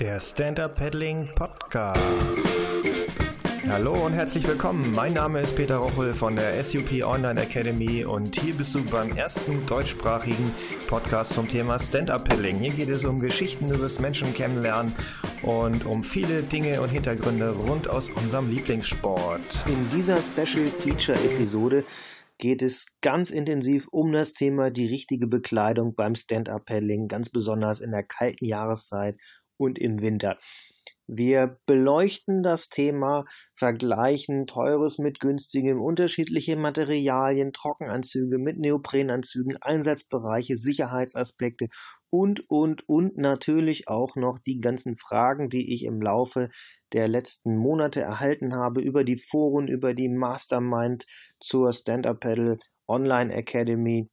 Der Stand-Up Paddling Podcast. Hallo und herzlich willkommen. Mein Name ist Peter Rochel von der SUP Online Academy und hier bist du beim ersten deutschsprachigen Podcast zum Thema Stand-Up Paddling. Hier geht es um Geschichten über das Menschen kennenlernen und um viele Dinge und Hintergründe rund aus unserem Lieblingssport. In dieser Special Feature Episode geht es ganz intensiv um das Thema die richtige Bekleidung beim Stand-Up-Paddling, ganz besonders in der kalten Jahreszeit und im Winter. Wir beleuchten das Thema, vergleichen teures mit günstigem, unterschiedliche Materialien, Trockenanzüge mit Neoprenanzügen, Einsatzbereiche, Sicherheitsaspekte und, und, und natürlich auch noch die ganzen Fragen, die ich im Laufe der letzten Monate erhalten habe über die Foren, über die Mastermind zur Stand-Up Paddle Online Academy.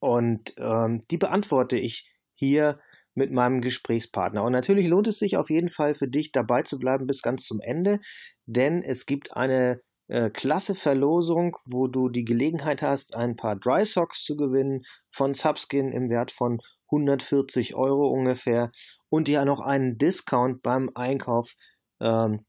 Und ähm, die beantworte ich hier mit meinem Gesprächspartner. Und natürlich lohnt es sich auf jeden Fall für dich dabei zu bleiben bis ganz zum Ende, denn es gibt eine äh, klasse Verlosung, wo du die Gelegenheit hast, ein paar Dry Socks zu gewinnen von Subskin im Wert von 140 Euro ungefähr und dir noch einen Discount beim Einkauf ähm,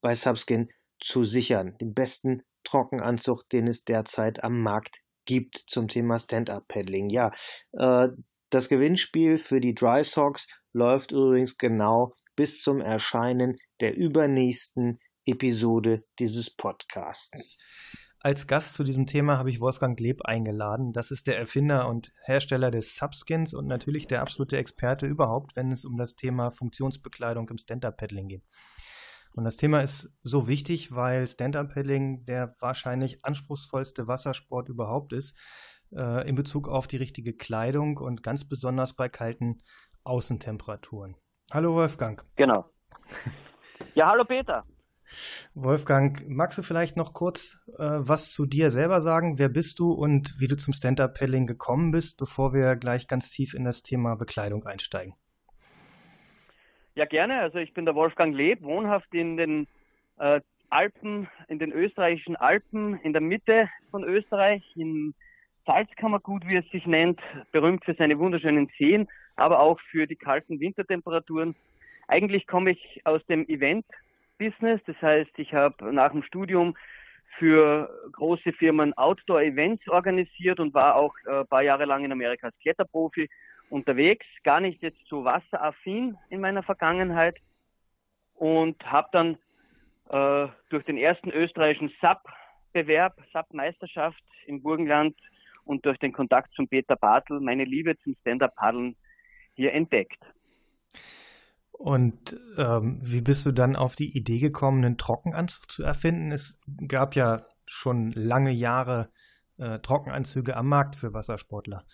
bei Subskin zu sichern. Den besten Trockenanzug, den es derzeit am Markt gibt zum Thema Stand-Up-Paddling. Ja, äh, das Gewinnspiel für die Dry Socks läuft übrigens genau bis zum Erscheinen der übernächsten Episode dieses Podcasts. Als Gast zu diesem Thema habe ich Wolfgang Gleb eingeladen. Das ist der Erfinder und Hersteller des Subskins und natürlich der absolute Experte überhaupt, wenn es um das Thema Funktionsbekleidung im Stand-Up-Paddling geht. Und das Thema ist so wichtig, weil Stand-Up-Paddling der wahrscheinlich anspruchsvollste Wassersport überhaupt ist äh, in Bezug auf die richtige Kleidung und ganz besonders bei kalten Außentemperaturen. Hallo Wolfgang. Genau. Ja, hallo Peter. Wolfgang, magst du vielleicht noch kurz äh, was zu dir selber sagen? Wer bist du und wie du zum Stand-Up-Paddling gekommen bist, bevor wir gleich ganz tief in das Thema Bekleidung einsteigen? Ja, gerne. Also ich bin der Wolfgang Leb, wohnhaft in den äh, Alpen, in den österreichischen Alpen, in der Mitte von Österreich, in Salzkammergut, wie es sich nennt, berühmt für seine wunderschönen Seen, aber auch für die kalten Wintertemperaturen. Eigentlich komme ich aus dem Event-Business, das heißt, ich habe nach dem Studium für große Firmen Outdoor-Events organisiert und war auch äh, ein paar Jahre lang in Amerika als Kletterprofi unterwegs, gar nicht jetzt so wasseraffin in meiner Vergangenheit und habe dann äh, durch den ersten österreichischen SAP-Bewerb, SAP-Meisterschaft im Burgenland und durch den Kontakt zum Peter Bartel meine Liebe zum Stand-Up-Paddeln hier entdeckt. Und ähm, wie bist du dann auf die Idee gekommen, einen Trockenanzug zu erfinden? Es gab ja schon lange Jahre äh, Trockenanzüge am Markt für Wassersportler.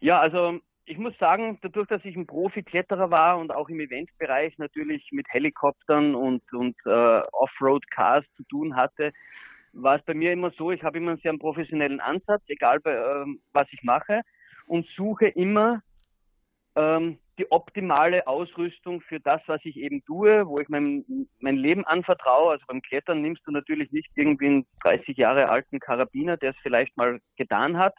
Ja, also ich muss sagen, dadurch, dass ich ein Profi-Kletterer war und auch im Eventbereich natürlich mit Helikoptern und, und äh, Offroad-Cars zu tun hatte, war es bei mir immer so, ich habe immer einen sehr professionellen Ansatz, egal bei, ähm, was ich mache, und suche immer ähm, die optimale Ausrüstung für das, was ich eben tue, wo ich mein, mein Leben anvertraue. Also beim Klettern nimmst du natürlich nicht irgendwie einen 30 Jahre alten Karabiner, der es vielleicht mal getan hat.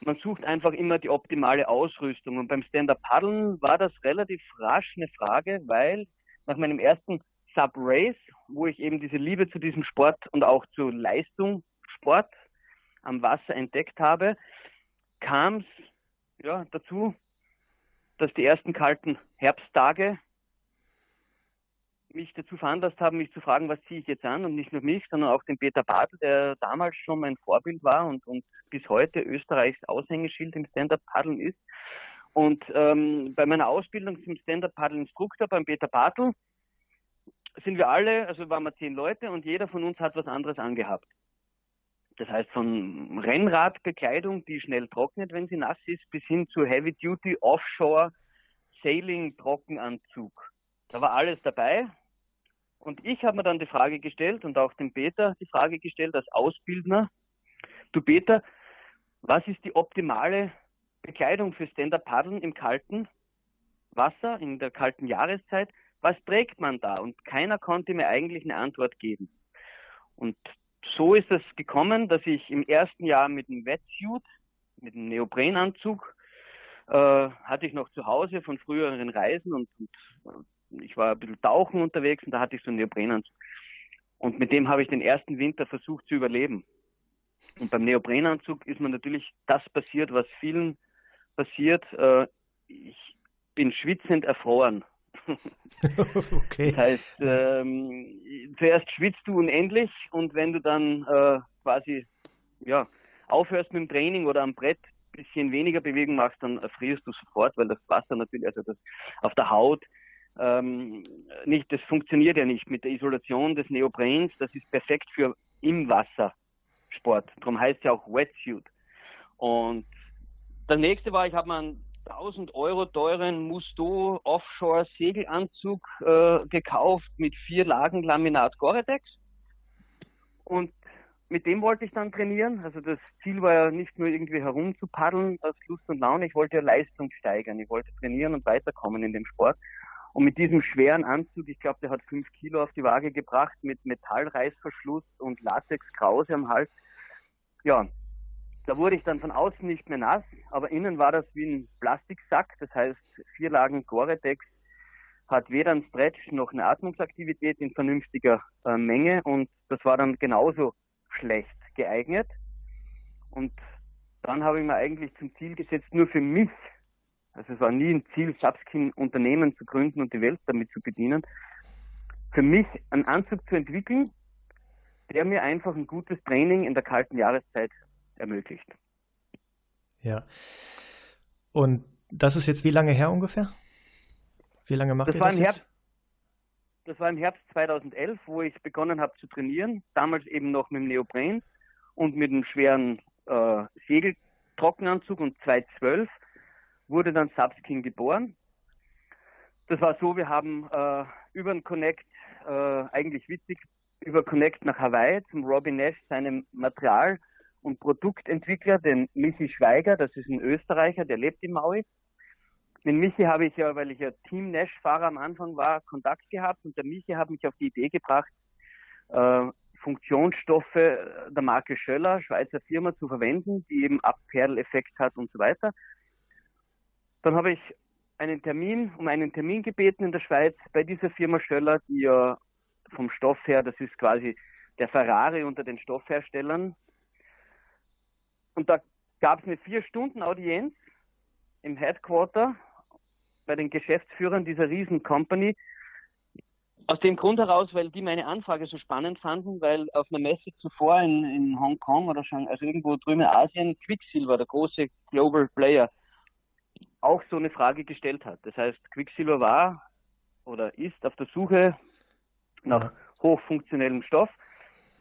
Man sucht einfach immer die optimale Ausrüstung. Und beim Stand-Up-Paddeln war das relativ rasch eine Frage, weil nach meinem ersten Sub-Race, wo ich eben diese Liebe zu diesem Sport und auch zu Leistung, Sport am Wasser entdeckt habe, kam es ja, dazu, dass die ersten kalten Herbsttage mich dazu veranlasst haben, mich zu fragen, was ziehe ich jetzt an und nicht nur mich, sondern auch den Peter Bartel, der damals schon mein Vorbild war und, und bis heute Österreichs Aushängeschild im Stand-Up-Paddeln ist. Und ähm, bei meiner Ausbildung zum Stand-Up-Paddle-Instruktor beim Peter Bartel sind wir alle, also waren wir zehn Leute und jeder von uns hat was anderes angehabt. Das heißt von Rennradbekleidung, die schnell trocknet, wenn sie nass ist, bis hin zu Heavy Duty Offshore Sailing Trockenanzug. Da war alles dabei. Und ich habe mir dann die Frage gestellt und auch dem Peter die Frage gestellt als Ausbildner. Du Peter, was ist die optimale Bekleidung für Stand-Up-Paddeln im kalten Wasser, in der kalten Jahreszeit? Was trägt man da? Und keiner konnte mir eigentlich eine Antwort geben. Und so ist es gekommen, dass ich im ersten Jahr mit einem Wetsuit, mit einem Neoprenanzug, äh, hatte ich noch zu Hause von früheren Reisen und, und ich war ein bisschen tauchen unterwegs und da hatte ich so einen Neoprenanzug. Und mit dem habe ich den ersten Winter versucht zu überleben. Und beim Neoprenanzug ist mir natürlich das passiert, was vielen passiert. Äh, ich bin schwitzend erfroren. okay. Das heißt, ähm, zuerst schwitzt du unendlich und wenn du dann äh, quasi ja, aufhörst mit dem Training oder am Brett ein bisschen weniger Bewegung machst, dann erfrierst du sofort, weil das Wasser natürlich, also das auf der Haut, ähm, nicht, das funktioniert ja nicht mit der Isolation des Neoprens. Das ist perfekt für im Wasser Sport. Darum heißt ja auch Wetsuit. Und das nächste war, ich habe mir einen 1000 Euro teuren Musto Offshore Segelanzug äh, gekauft mit vier Lagen Laminat Gore-Tex. Und mit dem wollte ich dann trainieren. Also das Ziel war ja nicht nur irgendwie herumzupaddeln aus Lust und Laune. Ich wollte ja Leistung steigern. Ich wollte trainieren und weiterkommen in dem Sport. Und mit diesem schweren Anzug, ich glaube, der hat fünf Kilo auf die Waage gebracht, mit Metallreißverschluss und Latex-Krause am Hals. Ja, da wurde ich dann von außen nicht mehr nass, aber innen war das wie ein Plastiksack, das heißt vier Lagen Gore-Tex, hat weder ein Stretch noch eine Atmungsaktivität in vernünftiger äh, Menge und das war dann genauso schlecht geeignet. Und dann habe ich mir eigentlich zum Ziel gesetzt, nur für mich also es war nie ein Ziel, Subskin Unternehmen zu gründen und die Welt damit zu bedienen. Für mich einen Anzug zu entwickeln, der mir einfach ein gutes Training in der kalten Jahreszeit ermöglicht. Ja. Und das ist jetzt wie lange her ungefähr? Wie lange macht das ihr das jetzt? Herbst, das war im Herbst 2011, wo ich begonnen habe zu trainieren. Damals eben noch mit dem Neopren und mit einem schweren äh, Segeltrockenanzug und 212 wurde dann Subskin geboren. Das war so, wir haben äh, über den Connect, äh, eigentlich witzig, über Connect nach Hawaii zum Robin Nash, seinem Material- und Produktentwickler, den Michi Schweiger, das ist ein Österreicher, der lebt in Maui. Mit Michi habe ich ja, weil ich ja Team Nash-Fahrer am Anfang war, Kontakt gehabt und der Michi hat mich auf die Idee gebracht, äh, Funktionsstoffe der Marke Schöller, Schweizer Firma, zu verwenden, die eben Abperleffekt hat und so weiter. Dann habe ich einen Termin, um einen Termin gebeten in der Schweiz bei dieser Firma Schöller, die ja vom Stoff her, das ist quasi der Ferrari unter den Stoffherstellern. Und da gab es eine vier Stunden Audienz im Headquarter bei den Geschäftsführern dieser riesen Company. Aus dem Grund heraus, weil die meine Anfrage so spannend fanden, weil auf einer Messe zuvor in, in Hongkong oder schon, also irgendwo drüben in Asien, Quicksilver, der große Global Player, auch so eine Frage gestellt hat. Das heißt, Quicksilver war oder ist auf der Suche nach hochfunktionellem Stoff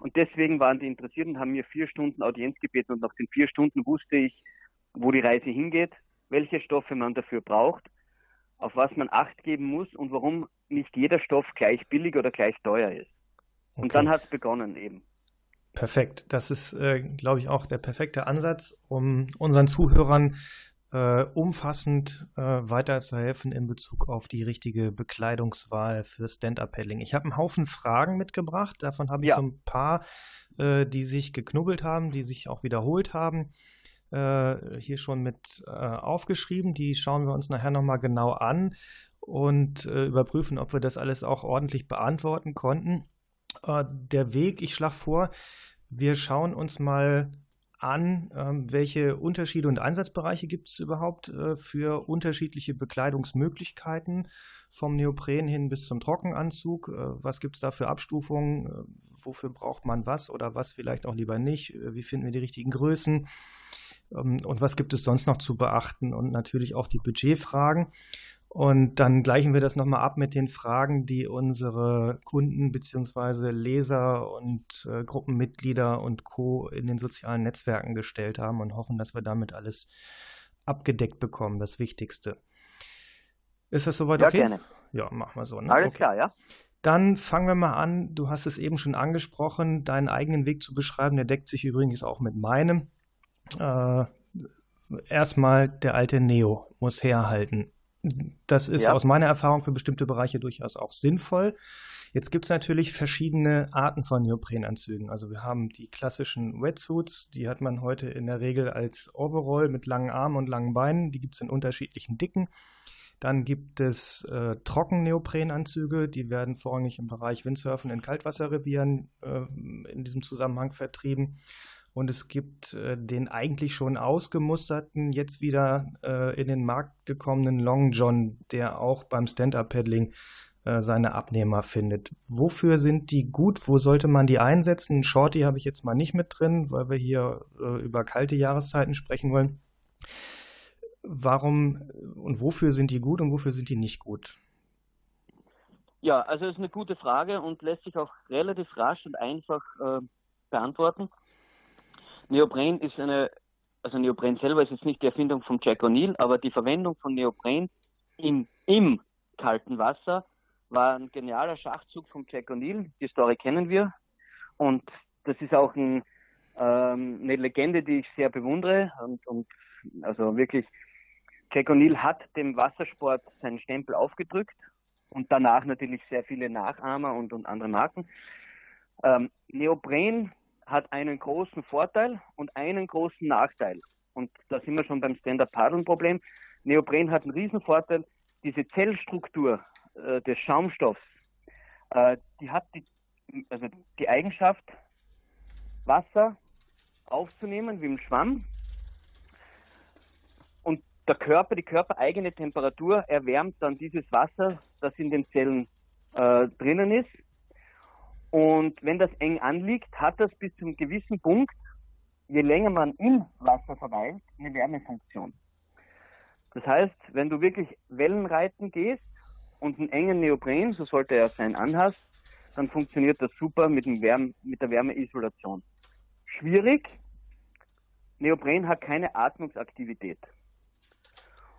und deswegen waren die interessiert und haben mir vier Stunden Audienz gebeten und nach den vier Stunden wusste ich, wo die Reise hingeht, welche Stoffe man dafür braucht, auf was man Acht geben muss und warum nicht jeder Stoff gleich billig oder gleich teuer ist. Und okay. dann hat es begonnen eben. Perfekt. Das ist, äh, glaube ich, auch der perfekte Ansatz, um unseren Zuhörern äh, umfassend äh, weiterzuhelfen in Bezug auf die richtige Bekleidungswahl für Stand-Up-Paddling. Ich habe einen Haufen Fragen mitgebracht, davon habe ich ja. so ein paar, äh, die sich geknubbelt haben, die sich auch wiederholt haben, äh, hier schon mit äh, aufgeschrieben. Die schauen wir uns nachher nochmal genau an und äh, überprüfen, ob wir das alles auch ordentlich beantworten konnten. der Weg, ich schlage vor, wir schauen uns mal an, ähm, welche Unterschiede und Einsatzbereiche gibt es überhaupt äh, für unterschiedliche Bekleidungsmöglichkeiten vom Neopren hin bis zum Trockenanzug? Äh, was gibt es da für Abstufungen? Äh, wofür braucht man was oder was vielleicht auch lieber nicht? Wie finden wir die richtigen Größen? Ähm, und was gibt es sonst noch zu beachten? Und natürlich auch die Budgetfragen. Und dann gleichen wir das nochmal ab mit den Fragen, die unsere Kunden bzw. Leser und äh, Gruppenmitglieder und Co. in den sozialen Netzwerken gestellt haben und hoffen, dass wir damit alles abgedeckt bekommen, das Wichtigste. Ist das soweit ja, okay? Gerne. Ja, machen wir so. Ne? Alles okay. klar, ja. Dann fangen wir mal an. Du hast es eben schon angesprochen, deinen eigenen Weg zu beschreiben. Der deckt sich übrigens auch mit meinem. Äh, erstmal der alte Neo muss herhalten. Das ist ja. aus meiner Erfahrung für bestimmte Bereiche durchaus auch sinnvoll. Jetzt gibt es natürlich verschiedene Arten von Neoprenanzügen. Also wir haben die klassischen Wetsuits, die hat man heute in der Regel als Overall mit langen Armen und langen Beinen. Die gibt es in unterschiedlichen Dicken. Dann gibt es äh, Trocken-Neoprenanzüge, die werden vorrangig im Bereich Windsurfen in Kaltwasserrevieren äh, in diesem Zusammenhang vertrieben. Und es gibt äh, den eigentlich schon ausgemusterten, jetzt wieder äh, in den Markt gekommenen Long John, der auch beim Stand-Up-Paddling äh, seine Abnehmer findet. Wofür sind die gut? Wo sollte man die einsetzen? Shorty habe ich jetzt mal nicht mit drin, weil wir hier äh, über kalte Jahreszeiten sprechen wollen warum und wofür sind die gut und wofür sind die nicht gut? Ja, also ist eine gute Frage und lässt sich auch relativ rasch und einfach äh, beantworten. Neopren ist eine, also Neopren selber ist jetzt nicht die Erfindung von Jack O'Neill, aber die Verwendung von Neopren im, im kalten Wasser war ein genialer Schachzug von Jack O'Neill. Die Story kennen wir und das ist auch ein, ähm, eine Legende, die ich sehr bewundere und, und also wirklich Jack O'Neill hat dem Wassersport seinen Stempel aufgedrückt und danach natürlich sehr viele Nachahmer und, und andere Marken. Ähm, Neopren hat einen großen Vorteil und einen großen Nachteil. Und da sind wir schon beim Stand-Up-Paddeln-Problem. Neopren hat einen riesen Vorteil. Diese Zellstruktur äh, des Schaumstoffs, äh, die hat die, also die Eigenschaft, Wasser aufzunehmen wie im Schwamm der Körper, die körpereigene Temperatur erwärmt dann dieses Wasser, das in den Zellen äh, drinnen ist. Und wenn das eng anliegt, hat das bis zu einem gewissen Punkt, je länger man im Wasser verweilt, eine Wärmefunktion. Das heißt, wenn du wirklich Wellenreiten gehst und einen engen Neopren, so sollte er sein, anhast, dann funktioniert das super mit, dem Wärme, mit der Wärmeisolation. Schwierig, Neopren hat keine Atmungsaktivität.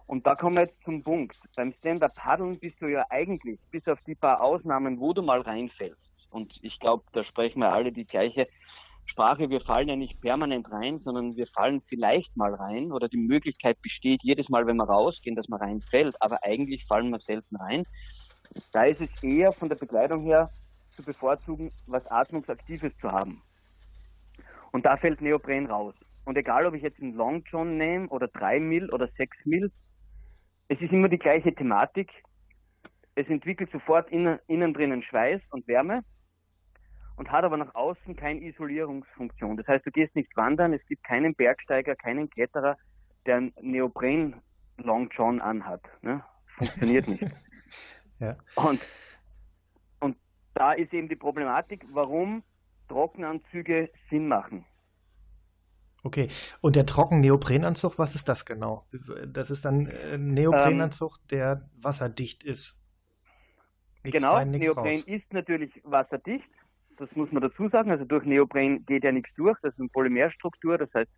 Und da kommen wir jetzt zum Punkt. Beim Stand-Up-Paddeln bist du ja eigentlich, bis auf die paar Ausnahmen, wo du mal reinfällst. Und ich glaube, da sprechen wir alle die gleiche Sprache. Wir fallen ja nicht permanent rein, sondern wir fallen vielleicht mal rein oder die Möglichkeit besteht jedes Mal, wenn wir rausgehen, dass man reinfällt. Aber eigentlich fallen wir selten rein. Da ist es eher von der Bekleidung her zu bevorzugen, was Atmungsaktives zu haben. Und da fällt Neopren raus. Und egal, ob ich jetzt einen Long John nehme oder 3 Mill oder 6 Mill, es ist immer die gleiche Thematik. Es entwickelt sofort innen, innen drinnen Schweiß und Wärme und hat aber nach außen keine Isolierungsfunktion. Das heißt, du gehst nicht wandern, es gibt keinen Bergsteiger, keinen Kletterer, der einen Neopren Long John anhat. Ne? Funktioniert nicht. ja. Und, und da ist eben die Problematik, warum Trockenanzüge Sinn machen. Okay, und der Trocken-Neoprenanzug, was ist das genau? Das ist dann ein Neoprenanzug, ähm, der wasserdicht ist. Nichts genau, rein, Neopren raus. ist natürlich wasserdicht, das muss man dazu sagen. Also durch Neopren geht ja nichts durch, das ist eine Polymerstruktur, das heißt,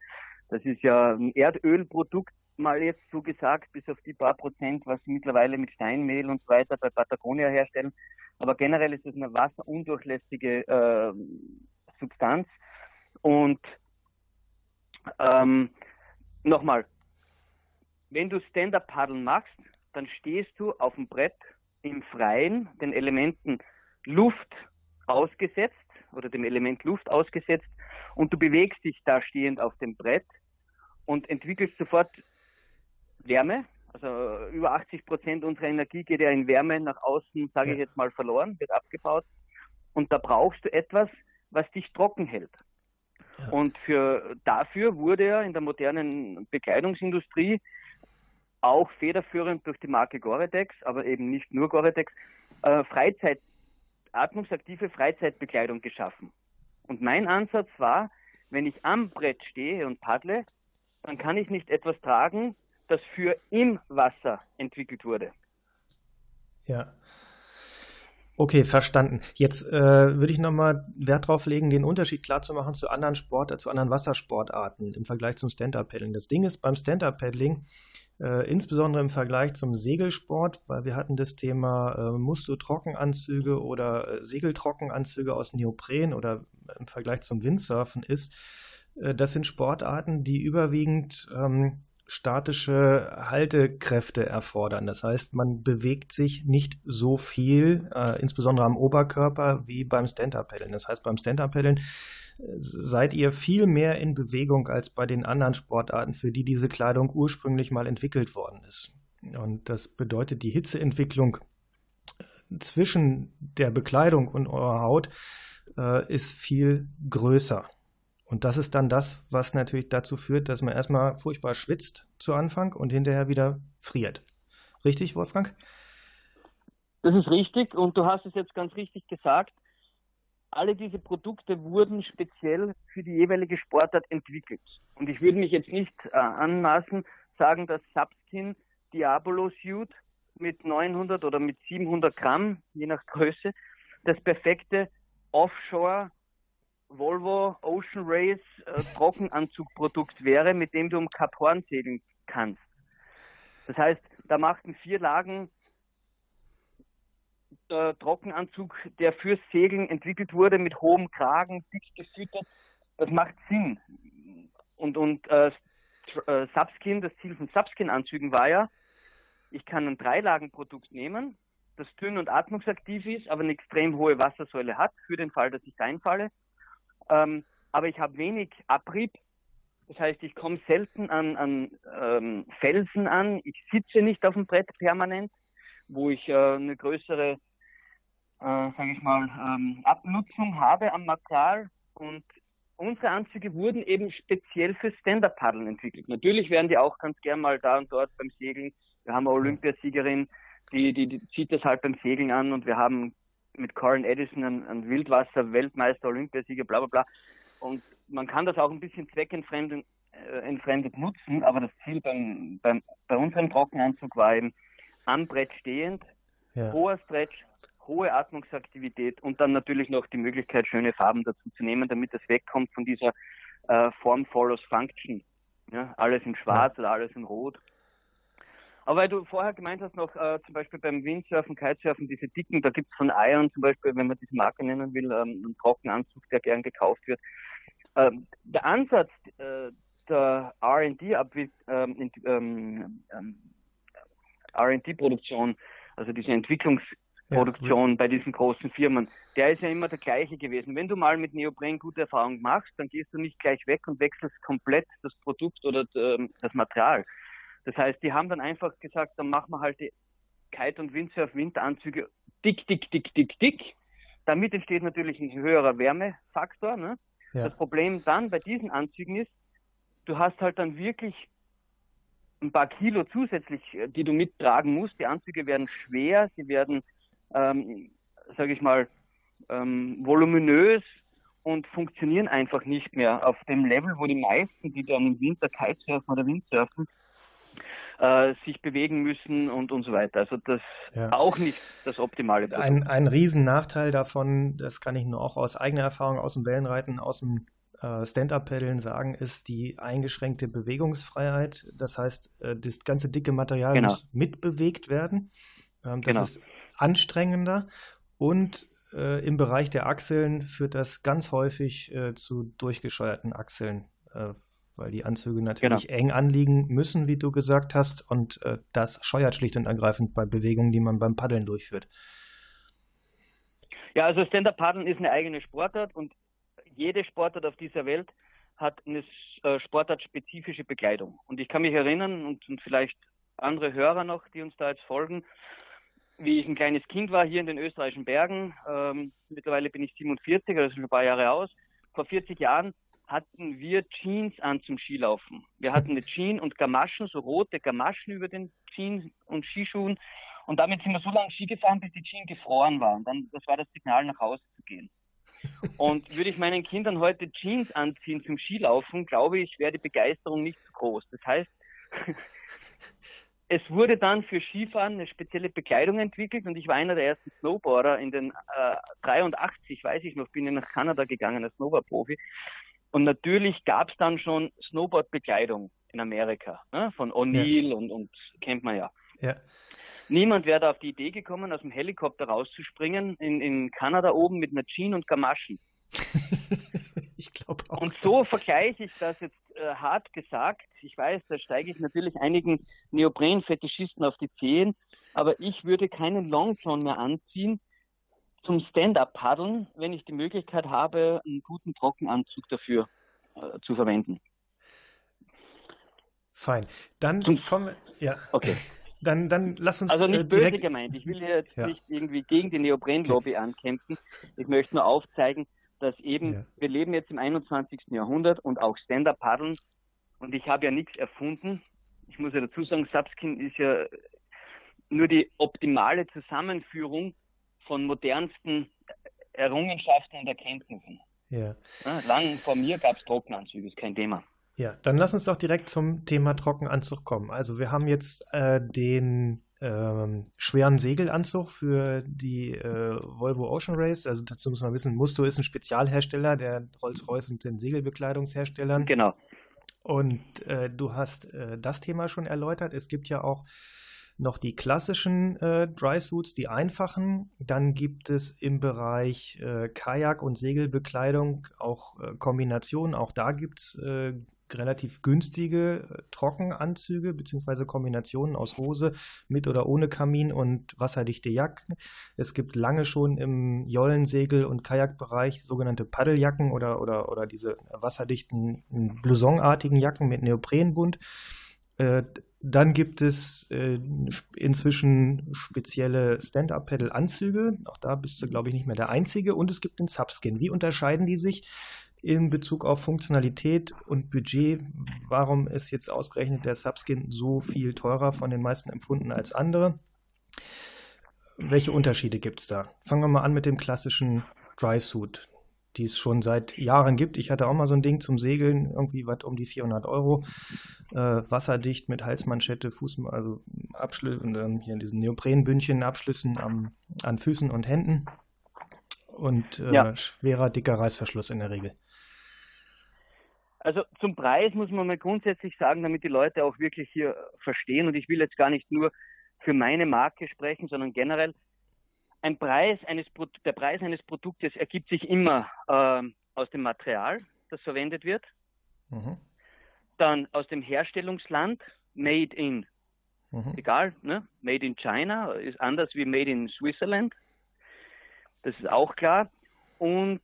das ist ja ein Erdölprodukt, mal jetzt so gesagt, bis auf die paar Prozent, was sie mittlerweile mit Steinmehl und so weiter bei Patagonia herstellen. Aber generell ist es eine wasserundurchlässige äh, Substanz und ähm, Nochmal, wenn du Stand-Up-Paddeln machst, dann stehst du auf dem Brett im Freien den Elementen Luft ausgesetzt oder dem Element Luft ausgesetzt und du bewegst dich da stehend auf dem Brett und entwickelst sofort Wärme. Also über 80 Prozent unserer Energie geht ja in Wärme nach außen, sage ich jetzt mal, verloren, wird abgebaut. Und da brauchst du etwas, was dich trocken hält. Und für, dafür wurde er in der modernen Bekleidungsindustrie auch federführend durch die Marke Gore-Tex, aber eben nicht nur Gore-Tex, äh, Freizeit, atmungsaktive Freizeitbekleidung geschaffen. Und mein Ansatz war, wenn ich am Brett stehe und paddle, dann kann ich nicht etwas tragen, das für im Wasser entwickelt wurde. Ja. Okay, verstanden. Jetzt äh, würde ich nochmal Wert darauf legen, den Unterschied klarzumachen zu anderen Sport, zu anderen Wassersportarten im Vergleich zum Stand-Up-Paddling. Das Ding ist beim Stand-Up-Paddling, äh, insbesondere im Vergleich zum Segelsport, weil wir hatten das Thema äh, Musto-Trockenanzüge oder äh, Segeltrockenanzüge aus Neopren oder im Vergleich zum Windsurfen ist, äh, das sind Sportarten, die überwiegend ähm, statische Haltekräfte erfordern. Das heißt, man bewegt sich nicht so viel, äh, insbesondere am Oberkörper, wie beim Stand-Up-Paddeln. Das heißt, beim Stand-Up-Paddeln äh, seid ihr viel mehr in Bewegung als bei den anderen Sportarten, für die diese Kleidung ursprünglich mal entwickelt worden ist. Und das bedeutet, die Hitzeentwicklung äh, zwischen der Bekleidung und eurer Haut äh, ist viel größer. Und das ist dann das, was natürlich dazu führt, dass man erstmal furchtbar schwitzt zu Anfang und hinterher wieder friert. Richtig, Wolfgang? Das ist richtig und du hast es jetzt ganz richtig gesagt. Alle diese Produkte wurden speziell für die jeweilige Sportart entwickelt. Und ich würde mich jetzt nicht äh, anmaßen, sagen, dass Subskin Diabolo Suit mit 900 oder mit 700 Gramm, je nach Größe, das perfekte Offshore Volvo Ocean Race äh, Trockenanzugprodukt wäre, mit dem du um Kap Horn segeln kannst. Das heißt, da machten vier Lagen äh, Trockenanzug, der fürs Segeln entwickelt wurde, mit hohem Kragen, dick gefüttert. Das macht Sinn. Und, und äh, äh, Subskin, das Ziel von Subskin-Anzügen war ja, ich kann ein Dreilagenprodukt nehmen, das dünn und atmungsaktiv ist, aber eine extrem hohe Wassersäule hat, für den Fall, dass ich reinfalle ähm, aber ich habe wenig Abrieb. Das heißt, ich komme selten an, an ähm, Felsen an. Ich sitze nicht auf dem Brett permanent, wo ich äh, eine größere, äh, sage ich mal, ähm, Abnutzung habe am Material. Und unsere Anzüge wurden eben speziell für Stand-Up-Paddeln entwickelt. Natürlich werden die auch ganz gern mal da und dort beim Segeln. Wir haben eine Olympiasiegerin, die, die, die zieht das halt beim Segeln an und wir haben mit Corin Edison ein, ein Wildwasser-Weltmeister, Olympiasieger, bla bla bla. Und man kann das auch ein bisschen zweckentfremdet äh, nutzen, aber das Ziel beim, beim, bei unserem Trockenanzug war eben am Brett stehend, ja. hoher Stretch, hohe Atmungsaktivität und dann natürlich noch die Möglichkeit, schöne Farben dazu zu nehmen, damit das wegkommt von dieser äh, Form follows Function. Ja, alles in Schwarz ja. oder alles in Rot. Aber weil du vorher gemeint hast, noch äh, zum Beispiel beim Windsurfen, Kitesurfen, diese dicken, da gibt es von Iron zum Beispiel, wenn man diese Marke nennen will, ähm, einen Trockenanzug, der gern gekauft wird. Ähm, der Ansatz äh, der R&D ähm, ähm, ähm R&D-Produktion, also diese Entwicklungsproduktion ja. bei diesen großen Firmen, der ist ja immer der gleiche gewesen. Wenn du mal mit Neopren gute Erfahrungen machst, dann gehst du nicht gleich weg und wechselst komplett das Produkt oder ähm, das Material das heißt, die haben dann einfach gesagt, dann machen wir halt die Kite- und Windsurf-Winteranzüge dick, dick, dick, dick, dick. Damit entsteht natürlich ein höherer Wärmefaktor. Ne? Ja. Das Problem dann bei diesen Anzügen ist, du hast halt dann wirklich ein paar Kilo zusätzlich, die du mittragen musst. Die Anzüge werden schwer, sie werden, ähm, sage ich mal, ähm, voluminös und funktionieren einfach nicht mehr auf dem Level, wo die meisten, die dann im Winter Kitesurfen oder Windsurfen, äh, sich bewegen müssen und, und so weiter. Also das ja. auch nicht das optimale Produkt. Ein, ein Riesennachteil davon, das kann ich nur auch aus eigener Erfahrung aus dem Wellenreiten, aus dem äh, Stand-Up-Paddeln sagen, ist die eingeschränkte Bewegungsfreiheit. Das heißt, äh, das ganze dicke Material genau. muss mitbewegt werden. Ähm, das genau. ist anstrengender und äh, im Bereich der Achseln führt das ganz häufig äh, zu durchgescheuerten Achseln äh, weil die Anzüge natürlich genau. eng anliegen müssen, wie du gesagt hast, und äh, das scheuert schlicht und ergreifend bei Bewegungen, die man beim Paddeln durchführt. Ja, also Stand-Up-Paddeln ist eine eigene Sportart und jede Sportart auf dieser Welt hat eine äh, sportartspezifische Bekleidung. Und ich kann mich erinnern, und, und vielleicht andere Hörer noch, die uns da jetzt folgen, wie ich ein kleines Kind war hier in den österreichischen Bergen. Ähm, mittlerweile bin ich 47, also schon ein paar Jahre aus. Vor 40 Jahren hatten wir Jeans an zum Skilaufen. Wir hatten eine Jeans und Gamaschen, so rote Gamaschen über den Jeans und Skischuhen. Und damit sind wir so lange Ski gefahren, bis die Jeans gefroren waren. Dann, das war das Signal, nach Hause zu gehen. Und würde ich meinen Kindern heute Jeans anziehen zum Skilaufen, glaube ich, wäre die Begeisterung nicht so groß. Das heißt, es wurde dann für Skifahren eine spezielle Bekleidung entwickelt und ich war einer der ersten Snowboarder in den äh, 83, weiß ich noch, bin ich nach Kanada gegangen als Snowboard-Profi und natürlich gab es dann schon Snowboard-Bekleidung in Amerika, ne? von O'Neill ja. und, und kennt man ja. ja. Niemand wäre da auf die Idee gekommen, aus dem Helikopter rauszuspringen in, in Kanada oben mit einer Jeans und Gamaschen. ich glaube auch. Und so vergleiche ich das jetzt äh, hart gesagt. Ich weiß, da steige ich natürlich einigen Neopren-Fetischisten auf die Zehen, aber ich würde keinen Long John mehr anziehen zum Stand-up-Paddeln, wenn ich die Möglichkeit habe, einen guten Trockenanzug dafür äh, zu verwenden. Fein. Dann zum, kommen wir. Ja. Okay. Dann, dann lass uns. Also nicht äh, böse gemeint. Ich will jetzt ja. nicht irgendwie gegen die Neopren-Lobby okay. ankämpfen. Ich möchte nur aufzeigen, dass eben, ja. wir leben jetzt im 21. Jahrhundert und auch Stand-Up-Paddeln. Und ich habe ja nichts erfunden. Ich muss ja dazu sagen, Subskin ist ja nur die optimale Zusammenführung von modernsten Errungenschaften und Erkenntnissen. Ja. lang vor mir gab es Trockenanzüge, ist kein Thema. Ja, dann lass uns doch direkt zum Thema Trockenanzug kommen. Also wir haben jetzt äh, den ähm, schweren Segelanzug für die äh, Volvo Ocean Race. Also dazu muss man wissen, Musto ist ein Spezialhersteller der Rolls-Royce und den Segelbekleidungsherstellern. Genau. Und äh, du hast äh, das Thema schon erläutert. Es gibt ja auch noch die klassischen äh, Dry Suits, die einfachen. Dann gibt es im Bereich äh, Kajak- und Segelbekleidung auch äh, Kombinationen. Auch da gibt es äh, relativ günstige äh, Trockenanzüge beziehungsweise Kombinationen aus Hose mit oder ohne Kamin und wasserdichte Jacken. Es gibt lange schon im Jollensegel- und Kajakbereich sogenannte Paddeljacken oder, oder, oder diese wasserdichten blousonartigen Jacken mit Neoprenbund. Dann gibt es äh, inzwischen spezielle Stand-Up-Pedal-Anzüge. Auch da bist du, glaube ich, nicht mehr der Einzige. Und es gibt den Subskin. Wie unterscheiden die sich in Bezug auf Funktionalität und Budget? Warum ist jetzt ausgerechnet der Subskin so viel teurer von den meisten empfunden als andere? Welche Unterschiede gibt es da? Fangen wir mal an mit dem klassischen Dry Suit die es schon seit Jahren gibt. Ich hatte auch mal so ein Ding zum Segeln, irgendwie was um die 400 Euro. Äh, wasserdicht mit Halsmanschette, Fuß, also Abschlüsse und dann hier in diesen Neoprenbündchen Abschlüssen am, an Füßen und Händen. Und äh, ja. schwerer, dicker Reißverschluss in der Regel. Also zum Preis muss man mal grundsätzlich sagen, damit die Leute auch wirklich hier verstehen. Und ich will jetzt gar nicht nur für meine Marke sprechen, sondern generell ein Preis eines, der Preis eines Produktes ergibt sich immer äh, aus dem Material, das verwendet wird, mhm. dann aus dem Herstellungsland, made in, mhm. egal, ne? made in China ist anders wie made in Switzerland, das ist auch klar, und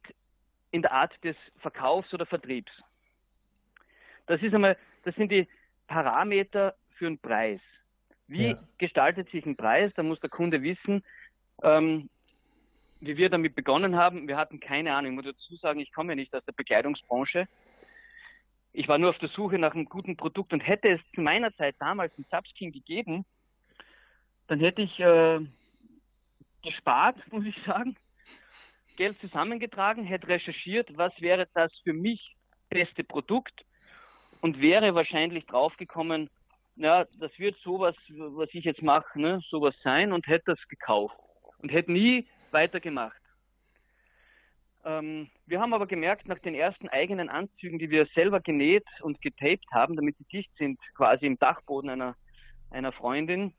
in der Art des Verkaufs oder Vertriebs. Das ist einmal, das sind die Parameter für einen Preis. Wie ja. gestaltet sich ein Preis? Da muss der Kunde wissen, ähm, wie wir damit begonnen haben, wir hatten keine Ahnung. Ich muss dazu sagen, ich komme ja nicht aus der Bekleidungsbranche. Ich war nur auf der Suche nach einem guten Produkt und hätte es zu meiner Zeit damals ein Subskin gegeben, dann hätte ich äh, gespart, muss ich sagen, Geld zusammengetragen, hätte recherchiert, was wäre das für mich beste Produkt und wäre wahrscheinlich draufgekommen, ja, das wird sowas, was ich jetzt mache, ne, sowas sein und hätte das gekauft und hätte nie weitergemacht. Ähm, wir haben aber gemerkt, nach den ersten eigenen Anzügen, die wir selber genäht und getaped haben, damit sie dicht sind, quasi im Dachboden einer, einer Freundin,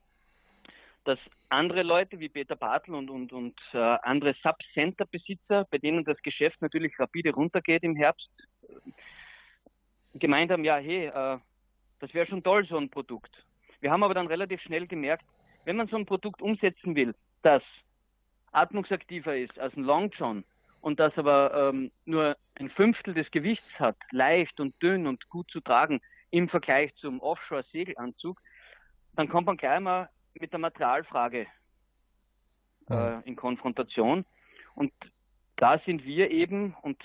dass andere Leute wie Peter Bartel und, und, und äh, andere Sub-Center-Besitzer, bei denen das Geschäft natürlich rapide runtergeht im Herbst, äh, gemeint haben, ja, hey, äh, das wäre schon toll, so ein Produkt. Wir haben aber dann relativ schnell gemerkt, wenn man so ein Produkt umsetzen will, das atmungsaktiver ist als ein Long John und das aber ähm, nur ein Fünftel des Gewichts hat, leicht und dünn und gut zu tragen im Vergleich zum Offshore-Segelanzug, dann kommt man gleich mal mit der Materialfrage äh, in Konfrontation. Und da sind wir eben, und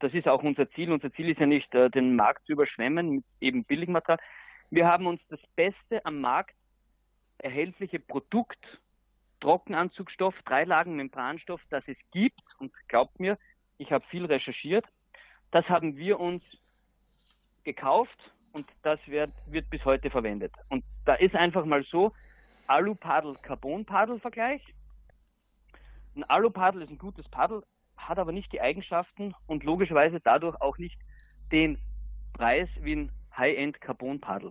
das ist auch unser Ziel, unser Ziel ist ja nicht, äh, den Markt zu überschwemmen mit eben Billigmaterial. Wir haben uns das Beste am Markt erhältliche Produkt Trockenanzugstoff, Dreilagen Membranstoff, das es gibt. Und glaubt mir, ich habe viel recherchiert. Das haben wir uns gekauft und das wird, wird bis heute verwendet. Und da ist einfach mal so, Alu-Paddel-Carbon-Paddel-Vergleich. Ein Alu-Paddel ist ein gutes Paddel, hat aber nicht die Eigenschaften und logischerweise dadurch auch nicht den Preis wie ein High-End-Carbon-Paddel.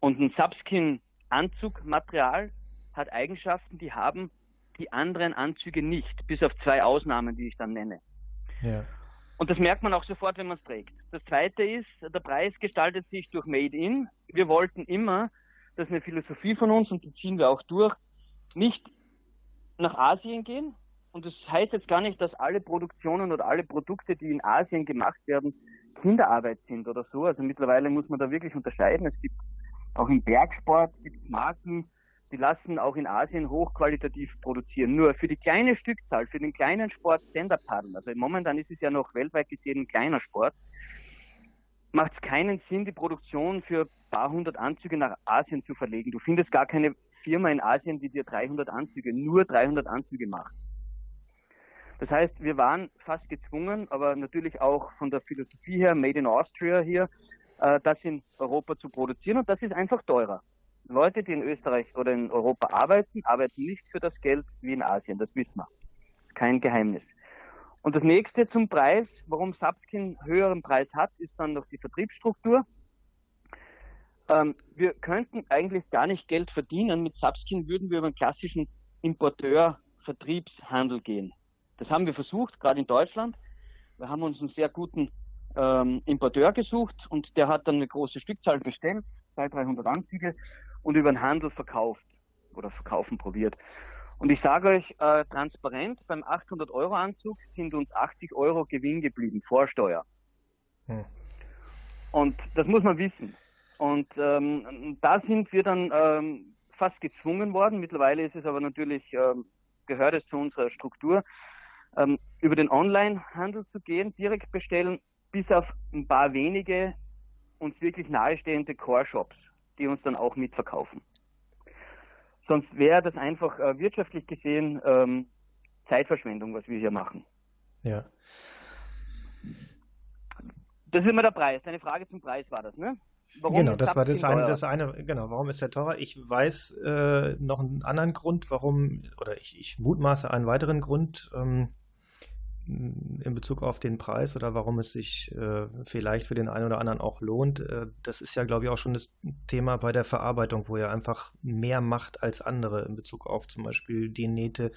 Und ein Subskin-Anzugmaterial hat Eigenschaften, die haben die anderen Anzüge nicht, bis auf zwei Ausnahmen, die ich dann nenne. Ja. Und das merkt man auch sofort, wenn man es trägt. Das zweite ist, der Preis gestaltet sich durch Made in. Wir wollten immer, das ist eine Philosophie von uns und die ziehen wir auch durch, nicht nach Asien gehen. Und das heißt jetzt gar nicht, dass alle Produktionen oder alle Produkte, die in Asien gemacht werden, Kinderarbeit sind oder so. Also mittlerweile muss man da wirklich unterscheiden. Es gibt auch im Bergsport gibt Marken, die lassen auch in Asien hochqualitativ produzieren. Nur für die kleine Stückzahl, für den kleinen Sport Stand-Up-Paddeln, also momentan ist es ja noch weltweit gesehen ein kleiner Sport, macht es keinen Sinn, die Produktion für ein paar hundert Anzüge nach Asien zu verlegen. Du findest gar keine Firma in Asien, die dir 300 Anzüge, nur 300 Anzüge macht. Das heißt, wir waren fast gezwungen, aber natürlich auch von der Philosophie her, Made in Austria hier, äh, das in Europa zu produzieren und das ist einfach teurer. Leute, die in Österreich oder in Europa arbeiten, arbeiten nicht für das Geld wie in Asien, das wissen wir. Kein Geheimnis. Und das nächste zum Preis, warum Subskin höheren Preis hat, ist dann noch die Vertriebsstruktur. Ähm, wir könnten eigentlich gar nicht Geld verdienen. Mit Subskin würden wir über einen klassischen Importeur-Vertriebshandel gehen. Das haben wir versucht, gerade in Deutschland. Wir haben uns einen sehr guten ähm, Importeur gesucht und der hat dann eine große Stückzahl bestellt, 200, 300 Anzüge und über den Handel verkauft oder verkaufen probiert. Und ich sage euch äh, transparent, beim 800 Euro Anzug sind uns 80 Euro Gewinn geblieben, vor Steuer. Hm. Und das muss man wissen. Und ähm, da sind wir dann ähm, fast gezwungen worden. Mittlerweile ist es aber natürlich, ähm, gehört es zu unserer Struktur, ähm, über den Online-Handel zu gehen, direkt bestellen, bis auf ein paar wenige uns wirklich nahestehende Core-Shops die uns dann auch mitverkaufen. Sonst wäre das einfach äh, wirtschaftlich gesehen ähm, Zeitverschwendung, was wir hier machen. Ja. Das ist immer der Preis. Deine Frage zum Preis war das, ne? Warum genau, das war das eine, das eine, genau, warum ist der teurer? Ich weiß äh, noch einen anderen Grund, warum, oder ich, ich mutmaße einen weiteren Grund, ähm, in Bezug auf den Preis oder warum es sich äh, vielleicht für den einen oder anderen auch lohnt. Äh, das ist ja, glaube ich, auch schon das Thema bei der Verarbeitung, wo er einfach mehr macht als andere in Bezug auf zum Beispiel die Nähte,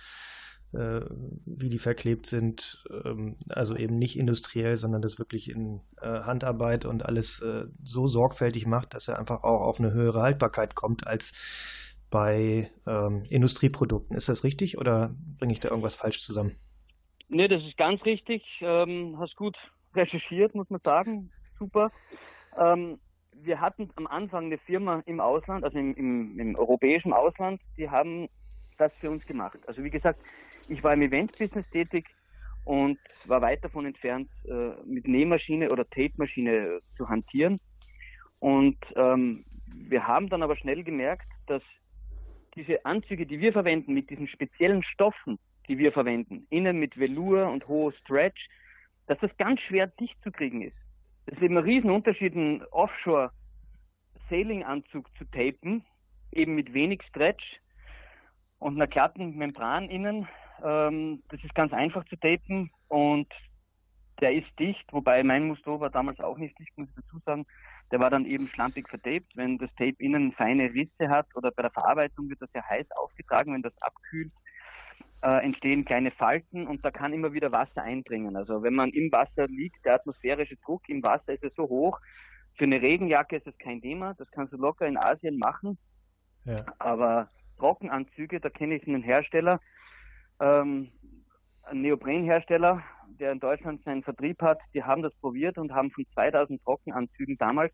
äh, wie die verklebt sind. Ähm, also eben nicht industriell, sondern das wirklich in äh, Handarbeit und alles äh, so sorgfältig macht, dass er einfach auch auf eine höhere Haltbarkeit kommt als bei ähm, Industrieprodukten. Ist das richtig oder bringe ich da irgendwas falsch zusammen? Nee, das ist ganz richtig. Ähm, hast gut recherchiert, muss man sagen. Super. Ähm, wir hatten am Anfang eine Firma im Ausland, also im, im, im, europäischen Ausland, die haben das für uns gemacht. Also wie gesagt, ich war im Event-Business tätig und war weit davon entfernt, äh, mit Nähmaschine oder Tape-Maschine zu hantieren. Und ähm, wir haben dann aber schnell gemerkt, dass diese Anzüge, die wir verwenden, mit diesen speziellen Stoffen, die wir verwenden, innen mit Velour und hoher Stretch, dass das ganz schwer dicht zu kriegen ist. Es ist eben ein Riesenunterschied, einen Offshore-Sailing-Anzug zu tapen, eben mit wenig Stretch und einer glatten Membran innen. Ähm, das ist ganz einfach zu tapen und der ist dicht, wobei mein Muster war damals auch nicht dicht, muss ich dazu sagen. Der war dann eben schlampig vertaped. Wenn das Tape innen feine Risse hat oder bei der Verarbeitung wird das ja heiß aufgetragen, wenn das abkühlt, äh, entstehen kleine Falten und da kann immer wieder Wasser eindringen. Also wenn man im Wasser liegt, der atmosphärische Druck im Wasser ist ja so hoch. Für eine Regenjacke ist das kein Thema, das kannst du locker in Asien machen. Ja. Aber Trockenanzüge, da kenne ich einen Hersteller, ähm, einen Neoprenhersteller, der in Deutschland seinen Vertrieb hat, die haben das probiert und haben von 2000 Trockenanzügen damals